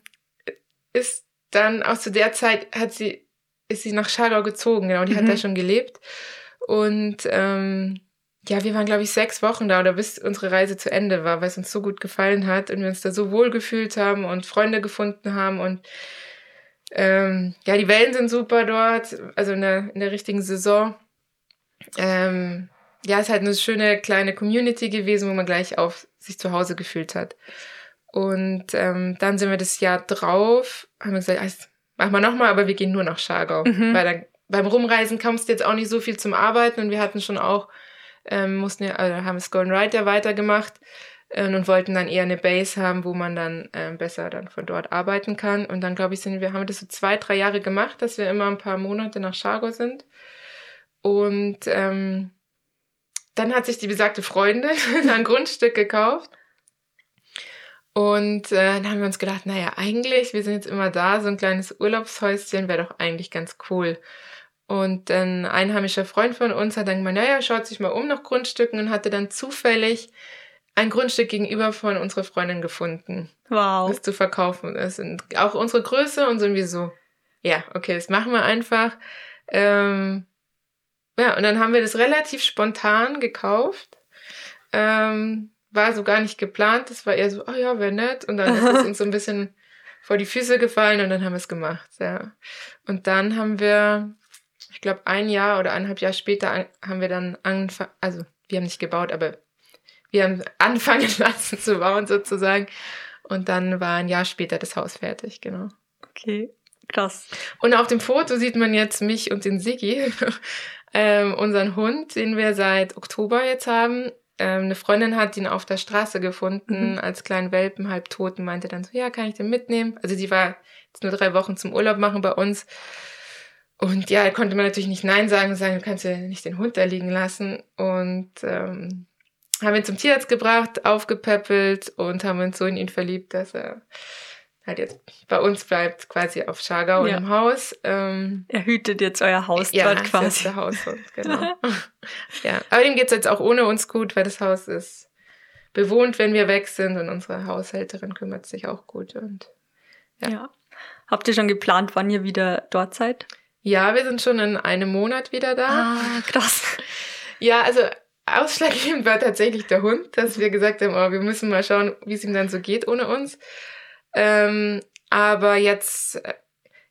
[SPEAKER 1] ist dann auch zu der Zeit hat sie ist sie nach Schargau gezogen, genau, die mhm. hat da schon gelebt und ähm, ja, wir waren, glaube ich, sechs Wochen da oder bis unsere Reise zu Ende war, weil es uns so gut gefallen hat und wir uns da so wohl gefühlt haben und Freunde gefunden haben und ähm, ja, die Wellen sind super dort, also in der, in der richtigen Saison. Ähm, ja, es ist halt eine schöne kleine Community gewesen, wo man gleich auf sich zu Hause gefühlt hat. Und ähm, dann sind wir das Jahr drauf, haben wir gesagt, machen wir nochmal, aber wir gehen nur nach Schargau. Mhm. Weil dann, beim Rumreisen kommst du jetzt auch nicht so viel zum Arbeiten und wir hatten schon auch ähm, mussten ja, also haben es Golden Ride ja weitergemacht äh, und wollten dann eher eine Base haben, wo man dann äh, besser dann von dort arbeiten kann. Und dann, glaube ich, sind wir, haben das so zwei, drei Jahre gemacht, dass wir immer ein paar Monate nach Chargo sind. Und ähm, dann hat sich die besagte Freundin ein Grundstück gekauft. Und äh, dann haben wir uns gedacht, naja, eigentlich, wir sind jetzt immer da, so ein kleines Urlaubshäuschen wäre doch eigentlich ganz cool. Und ein einheimischer Freund von uns hat dann gemeint, naja, schaut sich mal um nach Grundstücken und hatte dann zufällig ein Grundstück gegenüber von unserer Freundin gefunden. Wow. Das zu verkaufen ist. Und auch unsere Größe und so irgendwie so, ja, okay, das machen wir einfach. Ähm, ja, und dann haben wir das relativ spontan gekauft. Ähm, war so gar nicht geplant. Das war eher so, oh ja, wäre nett. Und dann ist es uns so ein bisschen vor die Füße gefallen und dann haben wir es gemacht. Ja. Und dann haben wir ich glaube, ein Jahr oder eineinhalb Jahre später haben wir dann angefangen, also wir haben nicht gebaut, aber wir haben anfangen lassen zu bauen sozusagen. Und dann war ein Jahr später das Haus fertig, genau.
[SPEAKER 2] Okay, krass.
[SPEAKER 1] Und auf dem Foto sieht man jetzt mich und den Siggi, ähm, unseren Hund, den wir seit Oktober jetzt haben. Ähm, eine Freundin hat ihn auf der Straße gefunden, mhm. als kleinen Welpen, halb tot, und meinte dann so, ja, kann ich den mitnehmen? Also die war jetzt nur drei Wochen zum Urlaub machen bei uns. Und ja, konnte man natürlich nicht Nein sagen und sagen, du kannst ja nicht den Hund da liegen lassen. Und ähm, haben ihn zum Tierarzt gebracht, aufgepäppelt und haben uns so in ihn verliebt, dass er halt jetzt bei uns bleibt, quasi auf Schargau ja. im Haus. Ähm,
[SPEAKER 2] er hütet jetzt euer Haus ja, dort quasi.
[SPEAKER 1] Ist der Haushund, genau. ja, aber ihm geht's jetzt auch ohne uns gut, weil das Haus ist bewohnt, wenn wir weg sind und unsere Haushälterin kümmert sich auch gut. Und
[SPEAKER 2] ja. ja. Habt ihr schon geplant, wann ihr wieder dort seid?
[SPEAKER 1] Ja, wir sind schon in einem Monat wieder da.
[SPEAKER 2] Ah, krass.
[SPEAKER 1] Ja, also ausschlaggebend war tatsächlich der Hund, dass wir gesagt haben, oh, wir müssen mal schauen, wie es ihm dann so geht ohne uns. Ähm, aber jetzt, ich äh,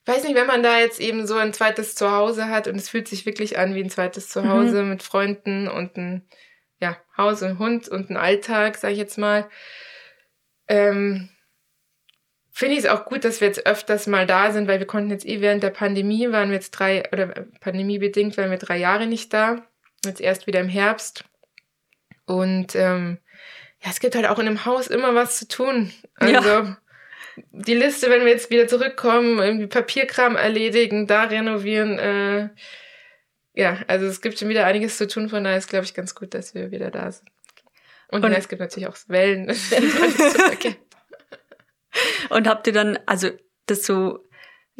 [SPEAKER 1] weiß nicht, wenn man da jetzt eben so ein zweites Zuhause hat und es fühlt sich wirklich an wie ein zweites Zuhause mhm. mit Freunden und ein ja, Haus und Hund und ein Alltag, sag ich jetzt mal. Ähm, finde ich es auch gut, dass wir jetzt öfters mal da sind, weil wir konnten jetzt eh während der Pandemie, waren wir jetzt drei, oder pandemiebedingt waren wir drei Jahre nicht da. Jetzt erst wieder im Herbst. Und ähm, ja, es gibt halt auch in einem Haus immer was zu tun. Also ja. die Liste, wenn wir jetzt wieder zurückkommen, irgendwie Papierkram erledigen, da renovieren, äh, ja, also es gibt schon wieder einiges zu tun, von daher ist, glaube ich, ganz gut, dass wir wieder da sind. Und, Und es gibt natürlich auch Wellen.
[SPEAKER 2] Und habt ihr dann, also das so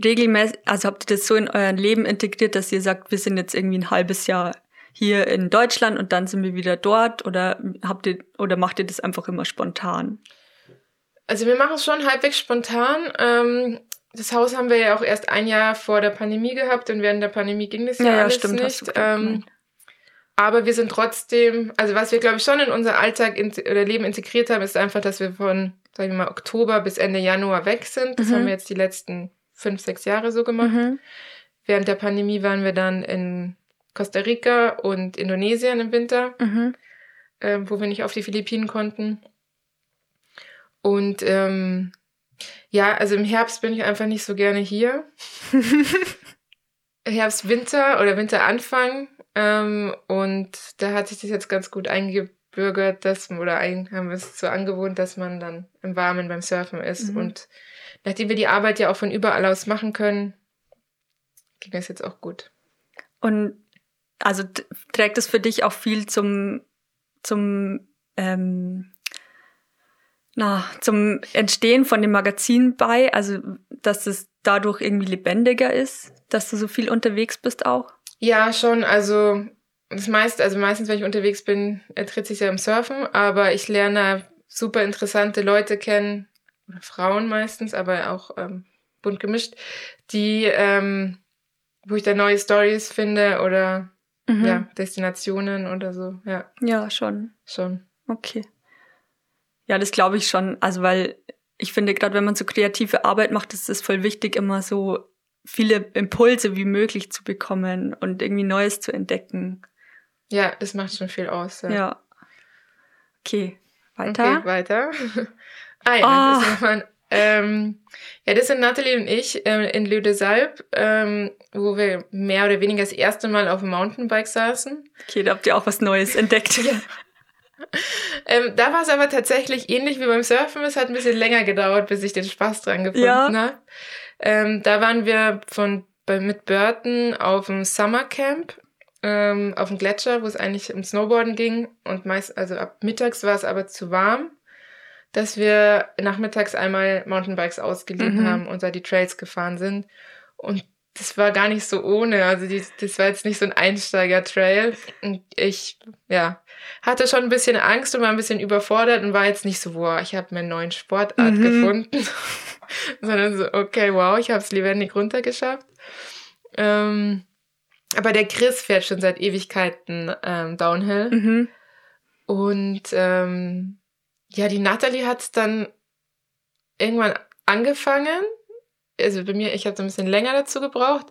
[SPEAKER 2] regelmäßig, also habt ihr das so in euer Leben integriert, dass ihr sagt, wir sind jetzt irgendwie ein halbes Jahr hier in Deutschland und dann sind wir wieder dort oder habt ihr oder macht ihr das einfach immer spontan?
[SPEAKER 1] Also wir machen es schon halbwegs spontan. Ähm, das Haus haben wir ja auch erst ein Jahr vor der Pandemie gehabt und während der Pandemie ging das ja, ja alles stimmt, nicht. Ähm, aber wir sind trotzdem, also was wir glaube ich schon in unser Alltag oder Leben integriert haben, ist einfach, dass wir von, sagen wir mal, Oktober bis Ende Januar weg sind. Das mhm. haben wir jetzt die letzten fünf, sechs Jahre so gemacht. Mhm. Während der Pandemie waren wir dann in Costa Rica und Indonesien im Winter, mhm. äh, wo wir nicht auf die Philippinen konnten. Und ähm, ja, also im Herbst bin ich einfach nicht so gerne hier. Herbst, Winter oder Winteranfang. Ähm, und da hat sich das jetzt ganz gut eingebürgert, dass, oder ein, haben wir es so angewohnt, dass man dann im Warmen beim Surfen ist. Mhm. Und nachdem wir die Arbeit ja auch von überall aus machen können, ging das jetzt auch gut.
[SPEAKER 2] Und also trägt es für dich auch viel zum, zum ähm, na, zum Entstehen von dem Magazin bei, also dass es dadurch irgendwie lebendiger ist, dass du so viel unterwegs bist auch?
[SPEAKER 1] Ja, schon. Also das meiste, also meistens, wenn ich unterwegs bin, dreht sich ja im Surfen, aber ich lerne super interessante Leute kennen, Frauen meistens, aber auch ähm, bunt gemischt, die, ähm, wo ich da neue Stories finde oder mhm. ja, Destinationen oder so, ja.
[SPEAKER 2] Ja, schon.
[SPEAKER 1] Schon.
[SPEAKER 2] Okay. Ja, das glaube ich schon. Also, weil ich finde, gerade wenn man so kreative Arbeit macht, ist es voll wichtig, immer so viele Impulse wie möglich zu bekommen und irgendwie Neues zu entdecken.
[SPEAKER 1] Ja, das macht schon viel aus.
[SPEAKER 2] Ja. ja. Okay, weiter.
[SPEAKER 1] Okay, weiter. ah ja, oh. das ist nochmal ähm, ja, das sind Nathalie und ich äh, in Leu de Salp, ähm, wo wir mehr oder weniger das erste Mal auf dem Mountainbike saßen.
[SPEAKER 2] Okay, da habt ihr auch was Neues entdeckt. ja.
[SPEAKER 1] Ähm, da war es aber tatsächlich ähnlich wie beim Surfen. Es hat ein bisschen länger gedauert, bis ich den Spaß dran gefunden ja. habe. Ähm, da waren wir von bei, mit Burton auf dem Summercamp ähm, auf dem Gletscher, wo es eigentlich um Snowboarden ging. Und meist, also ab mittags war es aber zu warm, dass wir nachmittags einmal Mountainbikes ausgeliehen mhm. haben und da die Trails gefahren sind. Und das war gar nicht so ohne. Also die, das war jetzt nicht so ein Einsteiger-Trail. Und ich, ja, hatte schon ein bisschen Angst und war ein bisschen überfordert und war jetzt nicht so, wow, ich habe mir einen neuen Sportart mhm. gefunden. Sondern so, okay, wow, ich habe es lebendig runtergeschafft. Ähm, aber der Chris fährt schon seit Ewigkeiten ähm, Downhill. Mhm. Und ähm, ja, die Natalie hat es dann irgendwann angefangen also bei mir, ich habe so ein bisschen länger dazu gebraucht.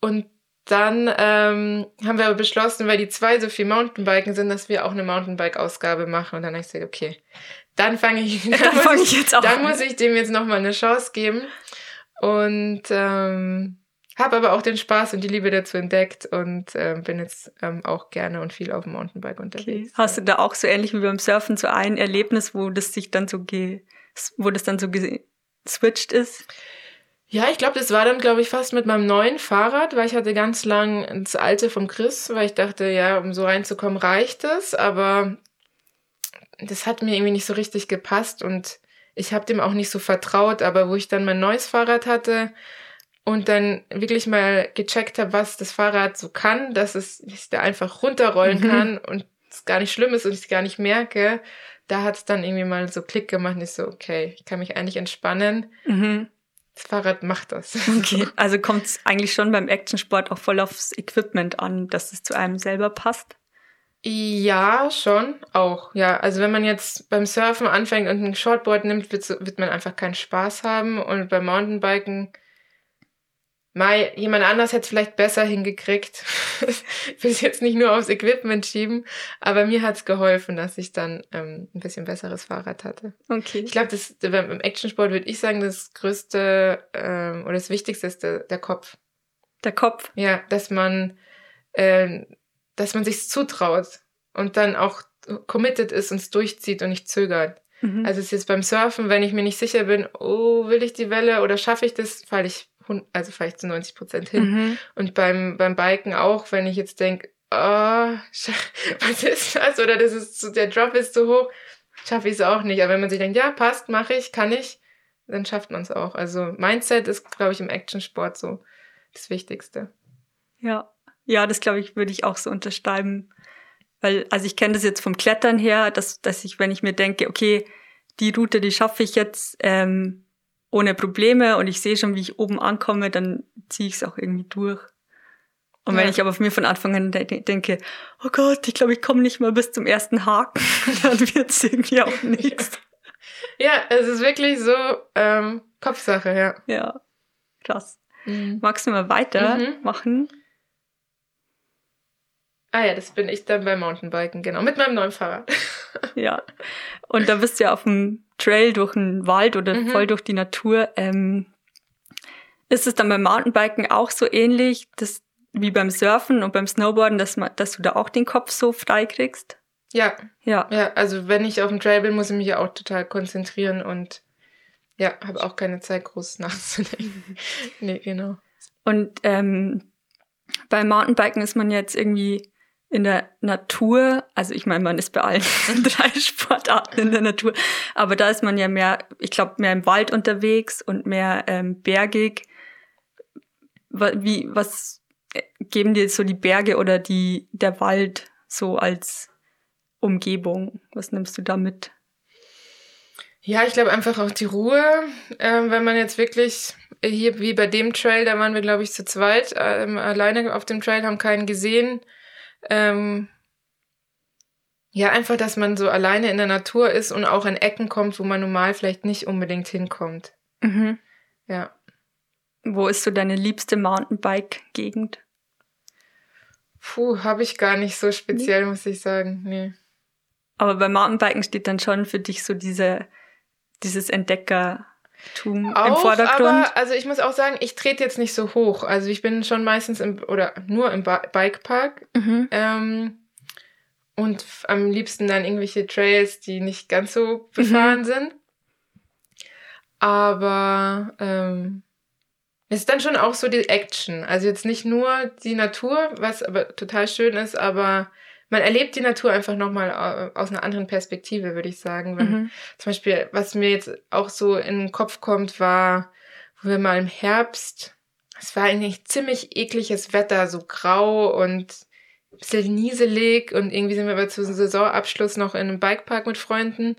[SPEAKER 1] Und dann ähm, haben wir aber beschlossen, weil die zwei so viel Mountainbiken sind, dass wir auch eine Mountainbike-Ausgabe machen. Und dann habe ich gesagt, okay, dann fange ich, dann, dann fang ich jetzt auch Dann an. muss ich dem jetzt nochmal eine Chance geben. Und ähm, habe aber auch den Spaß und die Liebe dazu entdeckt und äh, bin jetzt ähm, auch gerne und viel auf dem Mountainbike unterwegs.
[SPEAKER 2] Okay. Hast du da auch so ähnlich wie beim Surfen so ein Erlebnis, wo das sich dann so ge wo das dann so geswitcht ist?
[SPEAKER 1] Ja, ich glaube, das war dann, glaube ich, fast mit meinem neuen Fahrrad, weil ich hatte ganz lang das alte vom Chris, weil ich dachte, ja, um so reinzukommen, reicht es. Aber das hat mir irgendwie nicht so richtig gepasst und ich habe dem auch nicht so vertraut. Aber wo ich dann mein neues Fahrrad hatte und dann wirklich mal gecheckt habe, was das Fahrrad so kann, dass es ich da einfach runterrollen mhm. kann und es gar nicht schlimm ist und ich es gar nicht merke, da hat es dann irgendwie mal so Klick gemacht und ich so, okay, ich kann mich eigentlich entspannen. Mhm das Fahrrad macht das.
[SPEAKER 2] Okay, also kommt es eigentlich schon beim Actionsport auch voll aufs Equipment an, dass es zu einem selber passt?
[SPEAKER 1] Ja, schon, auch. Ja, also wenn man jetzt beim Surfen anfängt und ein Shortboard nimmt, wird, wird man einfach keinen Spaß haben. Und beim Mountainbiken Mai, jemand anders hätte es vielleicht besser hingekriegt. ich will es jetzt nicht nur aufs Equipment schieben, aber mir hat es geholfen, dass ich dann ähm, ein bisschen besseres Fahrrad hatte.
[SPEAKER 2] Okay.
[SPEAKER 1] Ich glaube, das beim Actionsport würde ich sagen, das größte ähm, oder das Wichtigste ist der, der Kopf.
[SPEAKER 2] Der Kopf?
[SPEAKER 1] Ja, dass man, äh, dass man sich zutraut und dann auch committed ist und es durchzieht und nicht zögert. Mhm. Also es ist jetzt beim Surfen, wenn ich mir nicht sicher bin, oh, will ich die Welle oder schaffe ich das, falle ich also vielleicht zu 90 Prozent hin. Mhm. Und beim, beim Biken auch, wenn ich jetzt denke, oh, was ist das? Oder das ist zu, der Drop ist zu hoch, schaffe ich es auch nicht. Aber wenn man sich denkt, ja, passt, mache ich, kann ich, dann schafft man es auch. Also Mindset ist, glaube ich, im Actionsport so das Wichtigste.
[SPEAKER 2] Ja, ja, das glaube ich, würde ich auch so unterschreiben. Weil, also ich kenne das jetzt vom Klettern her, dass, dass ich, wenn ich mir denke, okay, die Route, die schaffe ich jetzt, ähm, ohne Probleme und ich sehe schon, wie ich oben ankomme, dann ziehe ich es auch irgendwie durch. Und wenn ich aber von mir von Anfang an denke, oh Gott, ich glaube, ich komme nicht mal bis zum ersten Haken, dann wird es irgendwie auch nichts.
[SPEAKER 1] Ja, es ist wirklich so ähm, Kopfsache, ja.
[SPEAKER 2] Ja, krass. Mhm. Magst du mal weitermachen? Mhm.
[SPEAKER 1] Ah ja, das bin ich dann beim Mountainbiken, genau, mit meinem neuen Fahrrad.
[SPEAKER 2] ja. Und da bist du ja auf dem Trail durch den Wald oder mhm. voll durch die Natur. Ähm, ist es dann beim Mountainbiken auch so ähnlich, dass, wie beim Surfen und beim Snowboarden, dass, man, dass du da auch den Kopf so frei kriegst?
[SPEAKER 1] Ja. Ja. Ja, also wenn ich auf dem Trail bin, muss ich mich ja auch total konzentrieren und ja, habe auch keine Zeit, groß nachzudenken. nee, genau.
[SPEAKER 2] Und ähm, beim Mountainbiken ist man jetzt irgendwie in der Natur, also ich meine, man ist bei allen drei Sportarten in der Natur, aber da ist man ja mehr, ich glaube, mehr im Wald unterwegs und mehr ähm, bergig. Wie, was äh, geben dir so die Berge oder die, der Wald so als Umgebung? Was nimmst du da mit?
[SPEAKER 1] Ja, ich glaube einfach auch die Ruhe. Ähm, wenn man jetzt wirklich hier wie bei dem Trail, da waren wir glaube ich zu zweit ähm, alleine auf dem Trail, haben keinen gesehen. Ähm, ja, einfach, dass man so alleine in der Natur ist und auch in Ecken kommt, wo man normal vielleicht nicht unbedingt hinkommt. Mhm. Ja.
[SPEAKER 2] Wo ist so deine liebste Mountainbike-Gegend?
[SPEAKER 1] Puh, habe ich gar nicht so speziell, nee. muss ich sagen. Nee.
[SPEAKER 2] Aber beim Mountainbiken steht dann schon für dich so diese, dieses Entdeckertum auch, im Vordergrund.
[SPEAKER 1] Aber, also ich muss auch sagen, ich trete jetzt nicht so hoch. Also ich bin schon meistens im, oder nur im ba Bikepark. Mhm. Ähm, und am liebsten dann irgendwelche Trails, die nicht ganz so befahren mhm. sind. Aber ähm, es ist dann schon auch so die Action. Also jetzt nicht nur die Natur, was aber total schön ist, aber man erlebt die Natur einfach nochmal äh, aus einer anderen Perspektive, würde ich sagen. Mhm. Zum Beispiel, was mir jetzt auch so in den Kopf kommt, war, wo wir mal im Herbst, es war eigentlich ziemlich ekliges Wetter, so grau und ein bisschen nieselig und irgendwie sind wir aber zu Saisonabschluss noch in einem Bikepark mit Freunden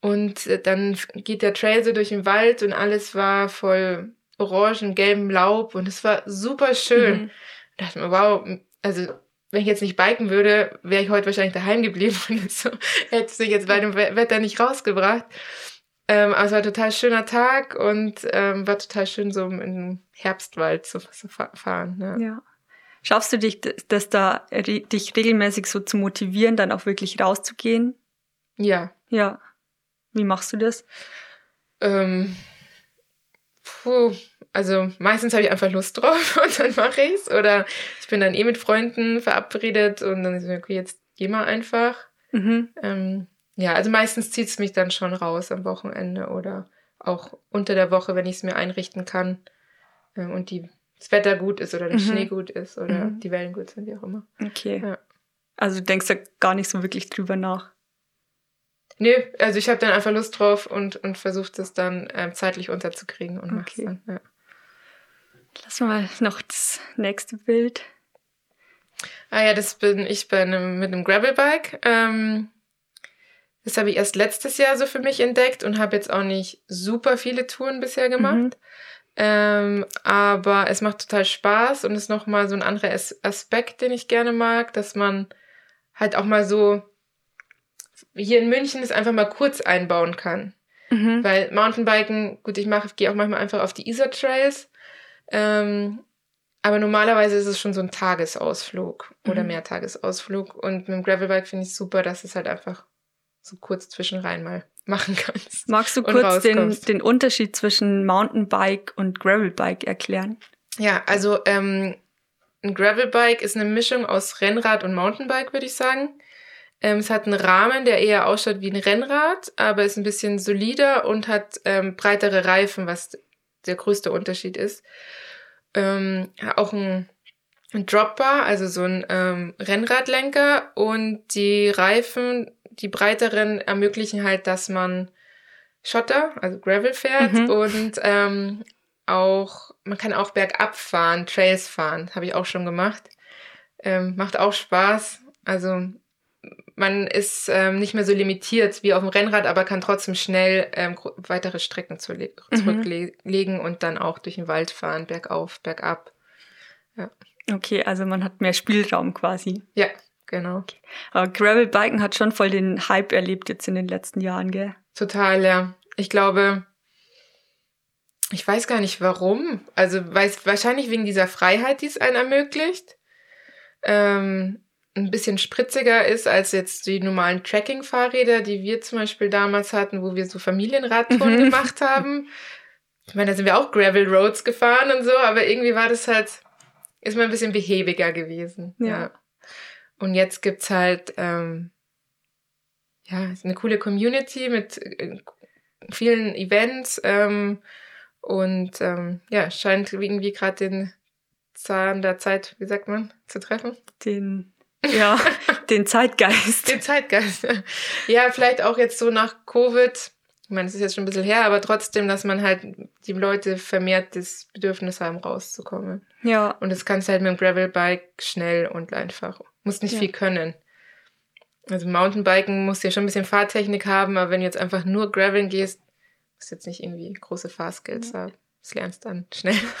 [SPEAKER 1] und äh, dann geht der Trail so durch den Wald und alles war voll orangen, gelbem Laub und es war super schön. Mhm. Da dachte mir, wow, also wenn ich jetzt nicht biken würde, wäre ich heute wahrscheinlich daheim geblieben und so hätte sich jetzt bei dem Wetter nicht rausgebracht. Ähm, aber es war ein total schöner Tag und ähm, war total schön, so im Herbstwald zu, zu fahren. Ja.
[SPEAKER 2] ja. Schaffst du dich, das da dich regelmäßig so zu motivieren, dann auch wirklich rauszugehen?
[SPEAKER 1] Ja.
[SPEAKER 2] Ja. Wie machst du das?
[SPEAKER 1] Ähm, puh, also meistens habe ich einfach Lust drauf und dann mache ich's. Oder ich bin dann eh mit Freunden verabredet und dann ist mir, okay, jetzt geh mal einfach. Mhm. Ähm, ja, also meistens zieht es mich dann schon raus am Wochenende oder auch unter der Woche, wenn ich es mir einrichten kann ähm, und die, das Wetter gut ist oder der mhm. Schnee gut ist oder mhm. die Wellen gut sind, wie auch immer.
[SPEAKER 2] Okay. Ja. Also du denkst da gar nicht so wirklich drüber nach.
[SPEAKER 1] Nö, also ich habe dann einfach Lust drauf und, und versuche das dann ähm, zeitlich unterzukriegen und okay. mach's dann. Ja.
[SPEAKER 2] Lass mal noch das nächste Bild.
[SPEAKER 1] Ah ja, das bin ich bei einem, mit einem Gravelbike. Ähm, das habe ich erst letztes Jahr so für mich entdeckt und habe jetzt auch nicht super viele Touren bisher gemacht. Mhm. Ähm, aber es macht total Spaß und ist nochmal so ein anderer Aspekt, den ich gerne mag, dass man halt auch mal so hier in München es einfach mal kurz einbauen kann. Mhm. Weil Mountainbiken, gut, ich mache, gehe auch manchmal einfach auf die Isar Trails ähm, aber normalerweise ist es schon so ein Tagesausflug oder mhm. Mehrtagesausflug. Und mit dem Gravelbike finde ich super, dass es halt einfach so kurz zwischenrein mal machen kannst.
[SPEAKER 2] Magst du kurz den, den Unterschied zwischen Mountainbike und Gravelbike erklären?
[SPEAKER 1] Ja, also ähm, ein Gravelbike ist eine Mischung aus Rennrad und Mountainbike, würde ich sagen. Ähm, es hat einen Rahmen, der eher ausschaut wie ein Rennrad, aber ist ein bisschen solider und hat ähm, breitere Reifen, was der größte Unterschied ist. Ähm, auch ein, ein Dropbar, also so ein ähm, Rennradlenker und die Reifen, die breiteren, ermöglichen halt, dass man Schotter, also Gravel fährt mhm. und ähm, auch, man kann auch bergab fahren, Trails fahren, habe ich auch schon gemacht. Ähm, macht auch Spaß. Also man ist ähm, nicht mehr so limitiert wie auf dem Rennrad, aber kann trotzdem schnell ähm, weitere Strecken zu mhm. zurücklegen und dann auch durch den Wald fahren, bergauf, bergab.
[SPEAKER 2] Ja. Okay, also man hat mehr Spielraum quasi.
[SPEAKER 1] Ja, genau. Okay.
[SPEAKER 2] Aber Gravelbiken hat schon voll den Hype erlebt jetzt in den letzten Jahren, gell?
[SPEAKER 1] Total, ja. Ich glaube, ich weiß gar nicht warum. Also weiß, wahrscheinlich wegen dieser Freiheit, die es einen ermöglicht. Ähm, ein bisschen spritziger ist als jetzt die normalen Tracking-Fahrräder, die wir zum Beispiel damals hatten, wo wir so Familienradtouren mhm. gemacht haben. Ich meine, da sind wir auch Gravel Roads gefahren und so, aber irgendwie war das halt, ist man ein bisschen behäbiger gewesen. Ja. ja. Und jetzt gibt's halt, ähm, ja, ist eine coole Community mit äh, vielen Events ähm, und ähm, ja, scheint irgendwie gerade den Zahn der Zeit, wie sagt man, zu treffen.
[SPEAKER 2] Den ja, den Zeitgeist.
[SPEAKER 1] Den Zeitgeist. Ja, vielleicht auch jetzt so nach Covid. Ich meine, es ist jetzt schon ein bisschen her, aber trotzdem, dass man halt die Leute vermehrt das Bedürfnis haben, rauszukommen.
[SPEAKER 2] Ja.
[SPEAKER 1] Und das kannst du halt mit dem Gravelbike schnell und einfach. Muss nicht ja. viel können. Also Mountainbiken muss ja schon ein bisschen Fahrtechnik haben, aber wenn du jetzt einfach nur Graveln gehst, musst du jetzt nicht irgendwie große Fahrskills ja. haben. Das lernst du dann schnell.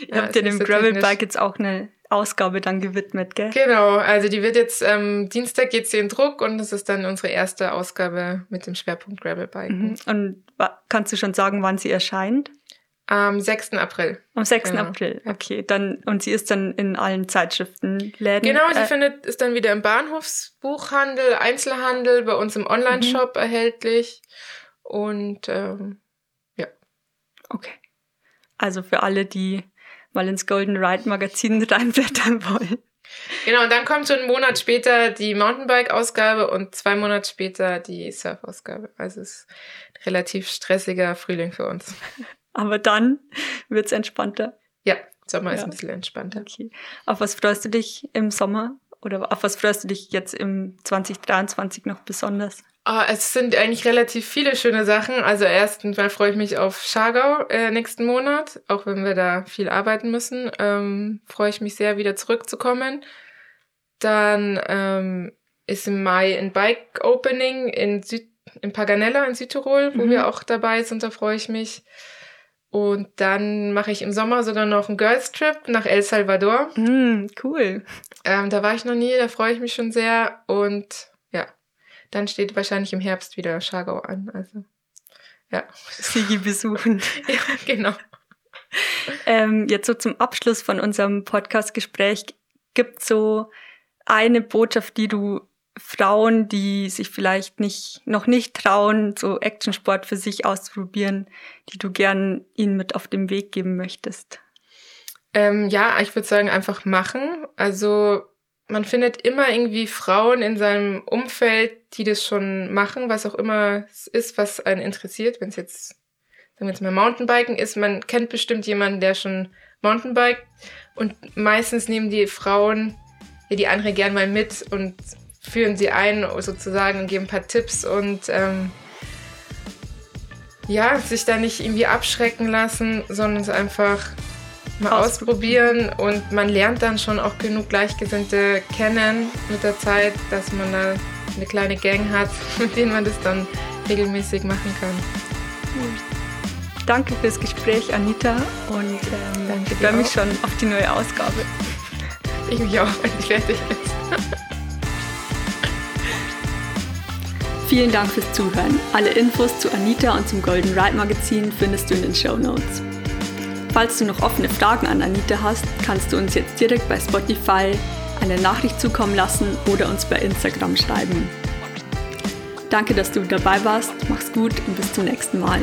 [SPEAKER 2] Ihr ja, habt ja dem Gravelbike jetzt auch eine Ausgabe dann gewidmet, gell?
[SPEAKER 1] Genau, also die wird jetzt, ähm, Dienstag geht sie in Druck und das ist dann unsere erste Ausgabe mit dem Schwerpunkt Gravelbike.
[SPEAKER 2] Mhm. Und kannst du schon sagen, wann sie erscheint?
[SPEAKER 1] Am 6. April.
[SPEAKER 2] Am 6. Genau. April, okay. Dann, und sie ist dann in allen Zeitschriftenläden.
[SPEAKER 1] Genau, sie äh, findet, ist dann wieder im Bahnhofsbuchhandel, Einzelhandel, bei uns im Online-Shop mhm. erhältlich. Und ähm, ja.
[SPEAKER 2] Okay. Also für alle, die mal ins Golden Ride Magazin reinblättern wollen.
[SPEAKER 1] Genau, und dann kommt schon einen Monat später die Mountainbike-Ausgabe und zwei Monate später die Surf-Ausgabe. Also es ist ein relativ stressiger Frühling für uns.
[SPEAKER 2] Aber dann wird es entspannter.
[SPEAKER 1] Ja, Sommer ja. ist ein bisschen entspannter.
[SPEAKER 2] Okay. Auf was freust du dich im Sommer? Oder auf was freust du dich jetzt im 2023 noch besonders?
[SPEAKER 1] Oh, es sind eigentlich relativ viele schöne Sachen. Also erstens mal freue ich mich auf Schargau äh, nächsten Monat, auch wenn wir da viel arbeiten müssen. Ähm, freue ich mich sehr, wieder zurückzukommen. Dann ähm, ist im Mai ein Bike Opening in Süd in Paganella in Südtirol, wo mhm. wir auch dabei sind. Da freue ich mich. Und dann mache ich im Sommer sogar noch einen Girls Trip nach El Salvador.
[SPEAKER 2] Mm, cool.
[SPEAKER 1] Ähm, da war ich noch nie, da freue ich mich schon sehr. Und dann steht wahrscheinlich im Herbst wieder Schagau an. Also, ja.
[SPEAKER 2] Sigi besuchen.
[SPEAKER 1] ja, genau.
[SPEAKER 2] Ähm, jetzt so zum Abschluss von unserem Podcast-Gespräch gibt so eine Botschaft, die du Frauen, die sich vielleicht nicht, noch nicht trauen, so Actionsport für sich auszuprobieren, die du gern ihnen mit auf den Weg geben möchtest?
[SPEAKER 1] Ähm, ja, ich würde sagen, einfach machen. Also man findet immer irgendwie Frauen in seinem Umfeld, die das schon machen, was auch immer es ist, was einen interessiert. Wenn es jetzt, sagen wir jetzt mal Mountainbiken ist, man kennt bestimmt jemanden, der schon Mountainbike und meistens nehmen die Frauen ja, die andere gern mal mit und führen sie ein sozusagen und geben ein paar Tipps und ähm, ja, sich da nicht irgendwie abschrecken lassen, sondern es einfach mal ausprobieren und man lernt dann schon auch genug Gleichgesinnte kennen mit der Zeit, dass man da eine kleine Gang hat, mit denen man das dann regelmäßig machen kann.
[SPEAKER 2] Danke fürs Gespräch, Anita, und ähm, ich freue mich schon auf die neue Ausgabe.
[SPEAKER 1] Ich mich auch, wenn ich fertig bin.
[SPEAKER 2] Vielen Dank fürs Zuhören. Alle Infos zu Anita und zum Golden Ride Magazin findest du in den Show Notes. Falls du noch offene Fragen an Anita hast, kannst du uns jetzt direkt bei Spotify eine Nachricht zukommen lassen oder uns bei Instagram schreiben. Danke, dass du dabei warst, mach's gut und bis zum nächsten Mal.